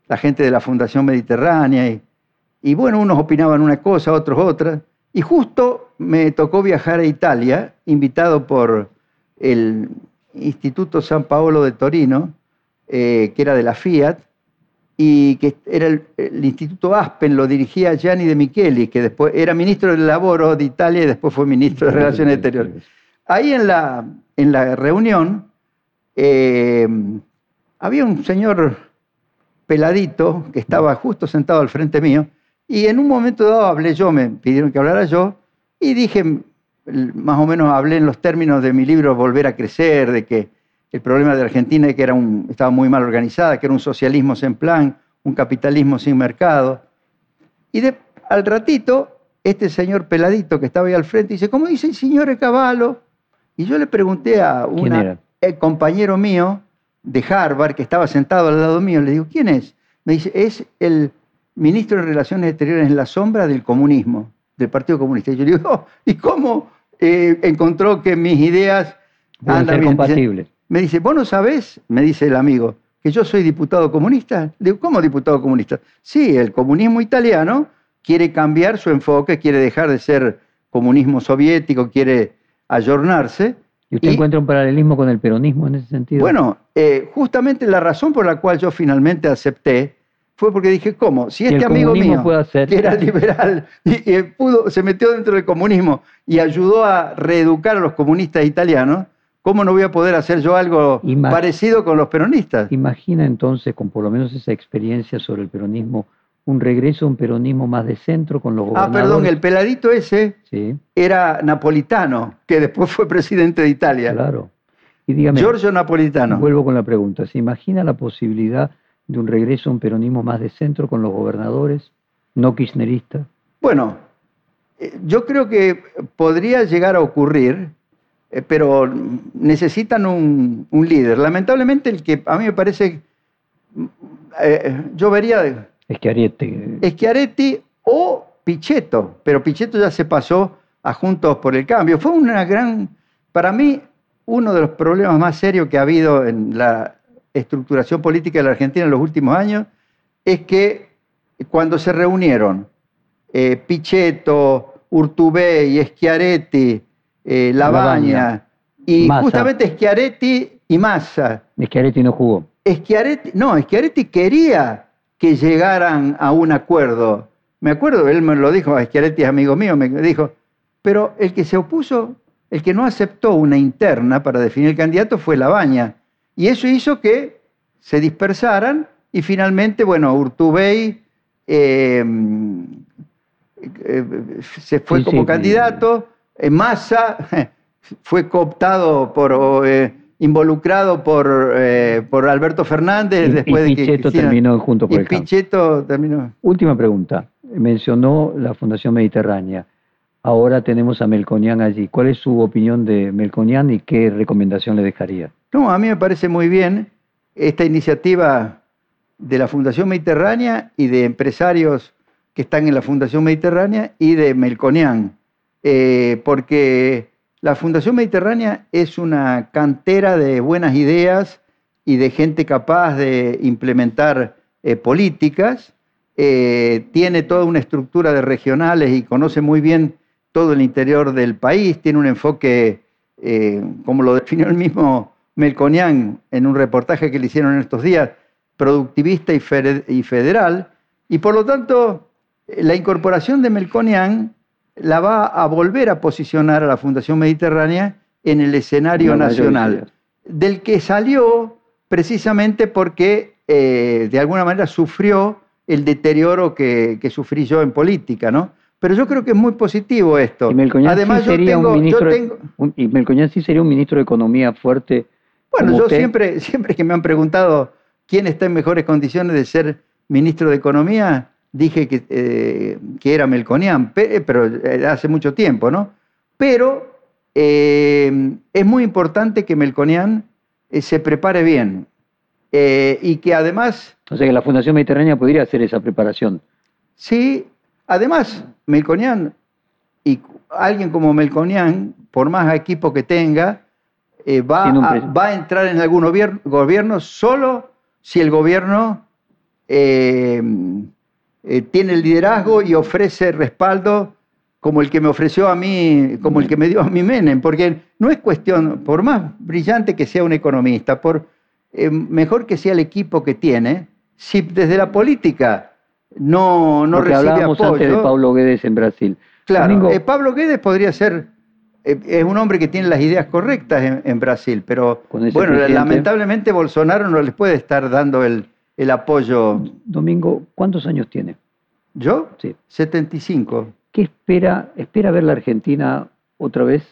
la gente de la Fundación Mediterránea. Y, y bueno, unos opinaban una cosa, otros otra. Y justo me tocó viajar a Italia, invitado por el Instituto San Paolo de Torino, eh, que era de la Fiat, y que era el, el Instituto Aspen, lo dirigía Gianni De Micheli, que después era ministro del Laboro de Italia y después fue ministro de Relaciones Exteriores. Ahí en la, en la reunión eh, había un señor peladito que estaba justo sentado al frente mío y en un momento dado hablé yo, me pidieron que hablara yo y dije, más o menos hablé en los términos de mi libro Volver a Crecer, de que el problema de Argentina es que era un, estaba muy mal organizada, que era un socialismo sin plan, un capitalismo sin mercado. Y de, al ratito, este señor peladito que estaba ahí al frente dice, ¿cómo dice el señor Caballo? Y yo le pregunté a un compañero mío de Harvard que estaba sentado al lado mío, le digo, ¿quién es? Me dice, es el ministro de Relaciones Exteriores en la sombra del comunismo, del Partido Comunista. Y yo le digo, "Oh, ¿y cómo eh, encontró que mis ideas Pueden andan ser bien?" Dice, compatibles. Me dice, ¿vos no sabés? Me dice el amigo, que yo soy diputado comunista. Le digo, ¿cómo diputado comunista? Sí, el comunismo italiano quiere cambiar su enfoque, quiere dejar de ser comunismo soviético, quiere ayornarse. ¿Y usted Y- encuentra un paralelismo con el peronismo en ese sentido? Bueno, eh, justamente la razón por la cual yo finalmente acepté fue porque dije, ¿cómo? Si este amigo mío, que era liberal, y, y pudo, se metió dentro del comunismo y ayudó a reeducar a los comunistas italianos, ¿cómo no voy a poder hacer yo algo Ima- parecido con los peronistas? Imagina entonces, con por lo menos esa experiencia sobre el peronismo, un regreso a un peronismo más de centro con los Ah, gobernadores. perdón, el peladito ese Sí, era napolitano, que después fue presidente de Italia. claro. Y dígame, Giorgio Napolitano. vuelvo con la pregunta, ¿se imagina la posibilidad de un regreso a un peronismo más de centro con los gobernadores, no kirchnerista? Bueno, eh, yo creo que podría llegar a ocurrir, eh, pero necesitan un, un líder. Lamentablemente el que a mí me parece, mm, eh, yo vería Schiaretti, Schiaretti o Pichetto, pero Pichetto ya se pasó a Juntos por el Cambio. Fue una gran, para mí, uno de los problemas más serios que ha habido en la estructuración política de la Argentina en los últimos años es que cuando se reunieron eh, Pichetto, Urtubey, Schiaretti, eh, Labaña, y Massa. justamente Schiaretti y Massa, Schiaretti no jugó. Schiaretti, no, Schiaretti quería que llegaran a un acuerdo. Me acuerdo, él me lo dijo, Schiaretti es amigo mío, me dijo, pero el que se opuso, el que no aceptó una interna para definir el candidato fue Labaña. Y eso hizo que se dispersaran y finalmente, bueno, Urtubey eh, eh, se fue Sí, como sí, candidato, Massa fue cooptado por, o, eh, involucrado por, eh, por Alberto Fernández Y, después y de que Cristina- terminó junto por y el. Pichetto terminó. Última pregunta. Mencionó la Fundación Mediterránea. Ahora tenemos a Melconian allí. ¿Cuál es su opinión de Melconian y qué recomendación le dejaría? No, a mí me parece muy bien esta iniciativa de la Fundación Mediterránea y de empresarios que están en la Fundación Mediterránea y de Melconian. Eh, porque la Fundación Mediterránea es una cantera de buenas ideas y de gente capaz de implementar eh, políticas. Eh, tiene toda una estructura de regionales y conoce muy bien todo el interior del país. Tiene un enfoque, como lo definió el mismo Melconian en un reportaje que le hicieron en estos días, productivista y, federal. Y por lo tanto, la incorporación de Melconian la va a volver a posicionar a la Fundación Mediterránea en el escenario nacional, del que salió precisamente porque eh, de alguna manera sufrió el deterioro que, sufrí yo en política, ¿no? Pero yo creo que es muy positivo esto. Y Además, yo tengo, y Melconian sí sería un ministro de Economía fuerte. Bueno, yo siempre, siempre que me han preguntado quién está en mejores condiciones de ser ministro de Economía, dije que, eh, que era Melconian, eh, pero eh, hace mucho tiempo, ¿no? Pero es muy importante que Melconian se prepare bien y que además... O sea que la Fundación Mediterránea podría hacer esa preparación. Sí, además Melconian y alguien como Melconian, por más equipo que tenga, va, a, va, a, entrar en algún gobierno, solo si el gobierno eh, tiene el liderazgo y ofrece respaldo como el que me ofreció a mí, como el que me dio a mí Menem, porque no es cuestión, por más brillante que sea un economista, por eh, mejor que sea el equipo que tiene, si desde la política no, no recibe hablábamos apoyo. antes de Pablo Guedes en Brasil. Claro, eh, Pablo Guedes podría ser, es un hombre que tiene las ideas correctas en, Brasil, pero bueno, lamentablemente Bolsonaro no les puede estar dando el, el apoyo. Domingo, ¿cuántos años tiene? ¿Yo? Sí. 75. ¿Qué espera? ¿Espera ver la Argentina otra vez?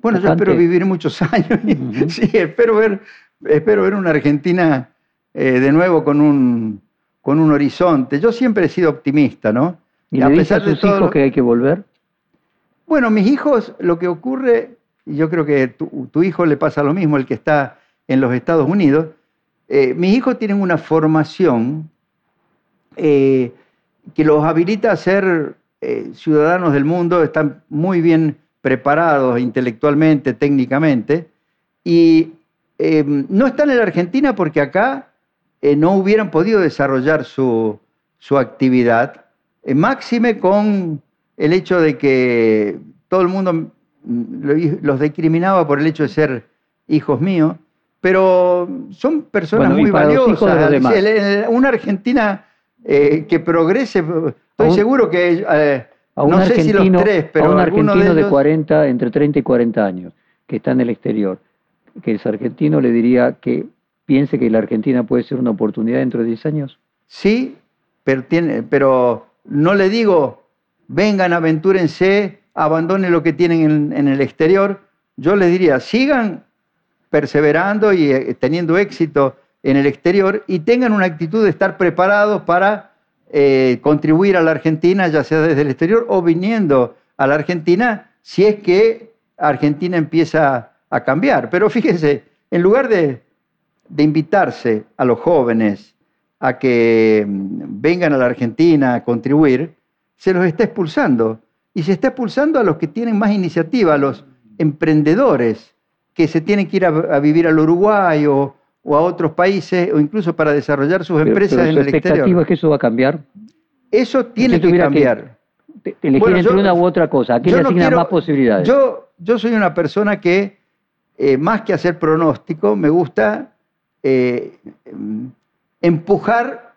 Bueno, yo espero vivir muchos años. sí, espero ver, espero ver una Argentina eh, de nuevo con un, con un horizonte. Yo siempre he sido optimista, ¿no? ¿Y a pesar a sus de hijos que hay que volver? Bueno, mis hijos, lo que ocurre, y yo creo que tu, tu hijo le pasa lo mismo, el que está en los Estados Unidos, eh, mis hijos tienen una formación eh, que los habilita a ser eh, ciudadanos del mundo, están muy bien preparados intelectualmente, técnicamente, y no están en la Argentina porque acá no hubieran podido desarrollar su, su actividad, máxime con el hecho de que todo el mundo mm, los discriminaba por el hecho de ser hijos míos, pero son personas muy valiosas. Una Argentina eh, que progrese, estoy seguro que... Eh, a un no sé si los tres, pero a un argentino de, 40, entre 30 y 40 años, que está en el exterior, que es argentino, le diría que piense que la Argentina puede ser una oportunidad dentro de 10 años. Sí, pero, tiene, pero no le digo, vengan, aventúrense, abandonen lo que tienen en el exterior. Yo les diría, sigan perseverando y eh, teniendo éxito en el exterior y tengan una actitud de estar preparados para eh, contribuir a la Argentina, ya sea desde el exterior o viniendo a la Argentina, si es que Argentina empieza a cambiar. Pero fíjense, en lugar de, de invitarse a los jóvenes a que mm, vengan a la Argentina a contribuir, se los está expulsando. Y se está expulsando a los que tienen más iniciativa, a los emprendedores, que se tienen que ir a, vivir al Uruguay o, a otros países o incluso para desarrollar sus empresas en el exterior. expectativa es que eso va a cambiar? Eso tiene que cambiar. Que elegir entre una u otra cosa. ¿A qué le asignan más posibilidades? Yo, yo soy una persona que, eh, más que hacer pronóstico, me gusta eh, empujar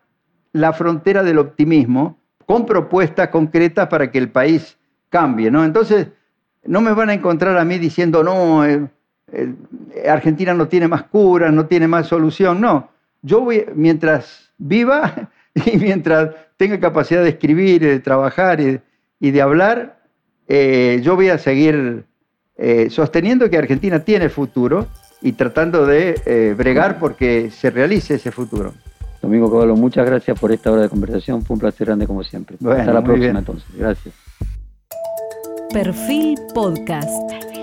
la frontera del optimismo con propuestas concretas para que el país cambie. ¿no? Entonces, no me van a encontrar a mí diciendo, no, eh, Argentina no tiene más cura, no tiene más solución. No, yo voy, mientras viva y mientras tenga capacidad de escribir, de trabajar y, de hablar, eh, yo voy a seguir eh, sosteniendo que Argentina tiene futuro y tratando de eh, bregar porque se realice ese futuro. Domingo Caballo, muchas gracias por esta hora de conversación. Fue un placer grande como siempre. Hasta la próxima entonces. Gracias. Perfil Podcast.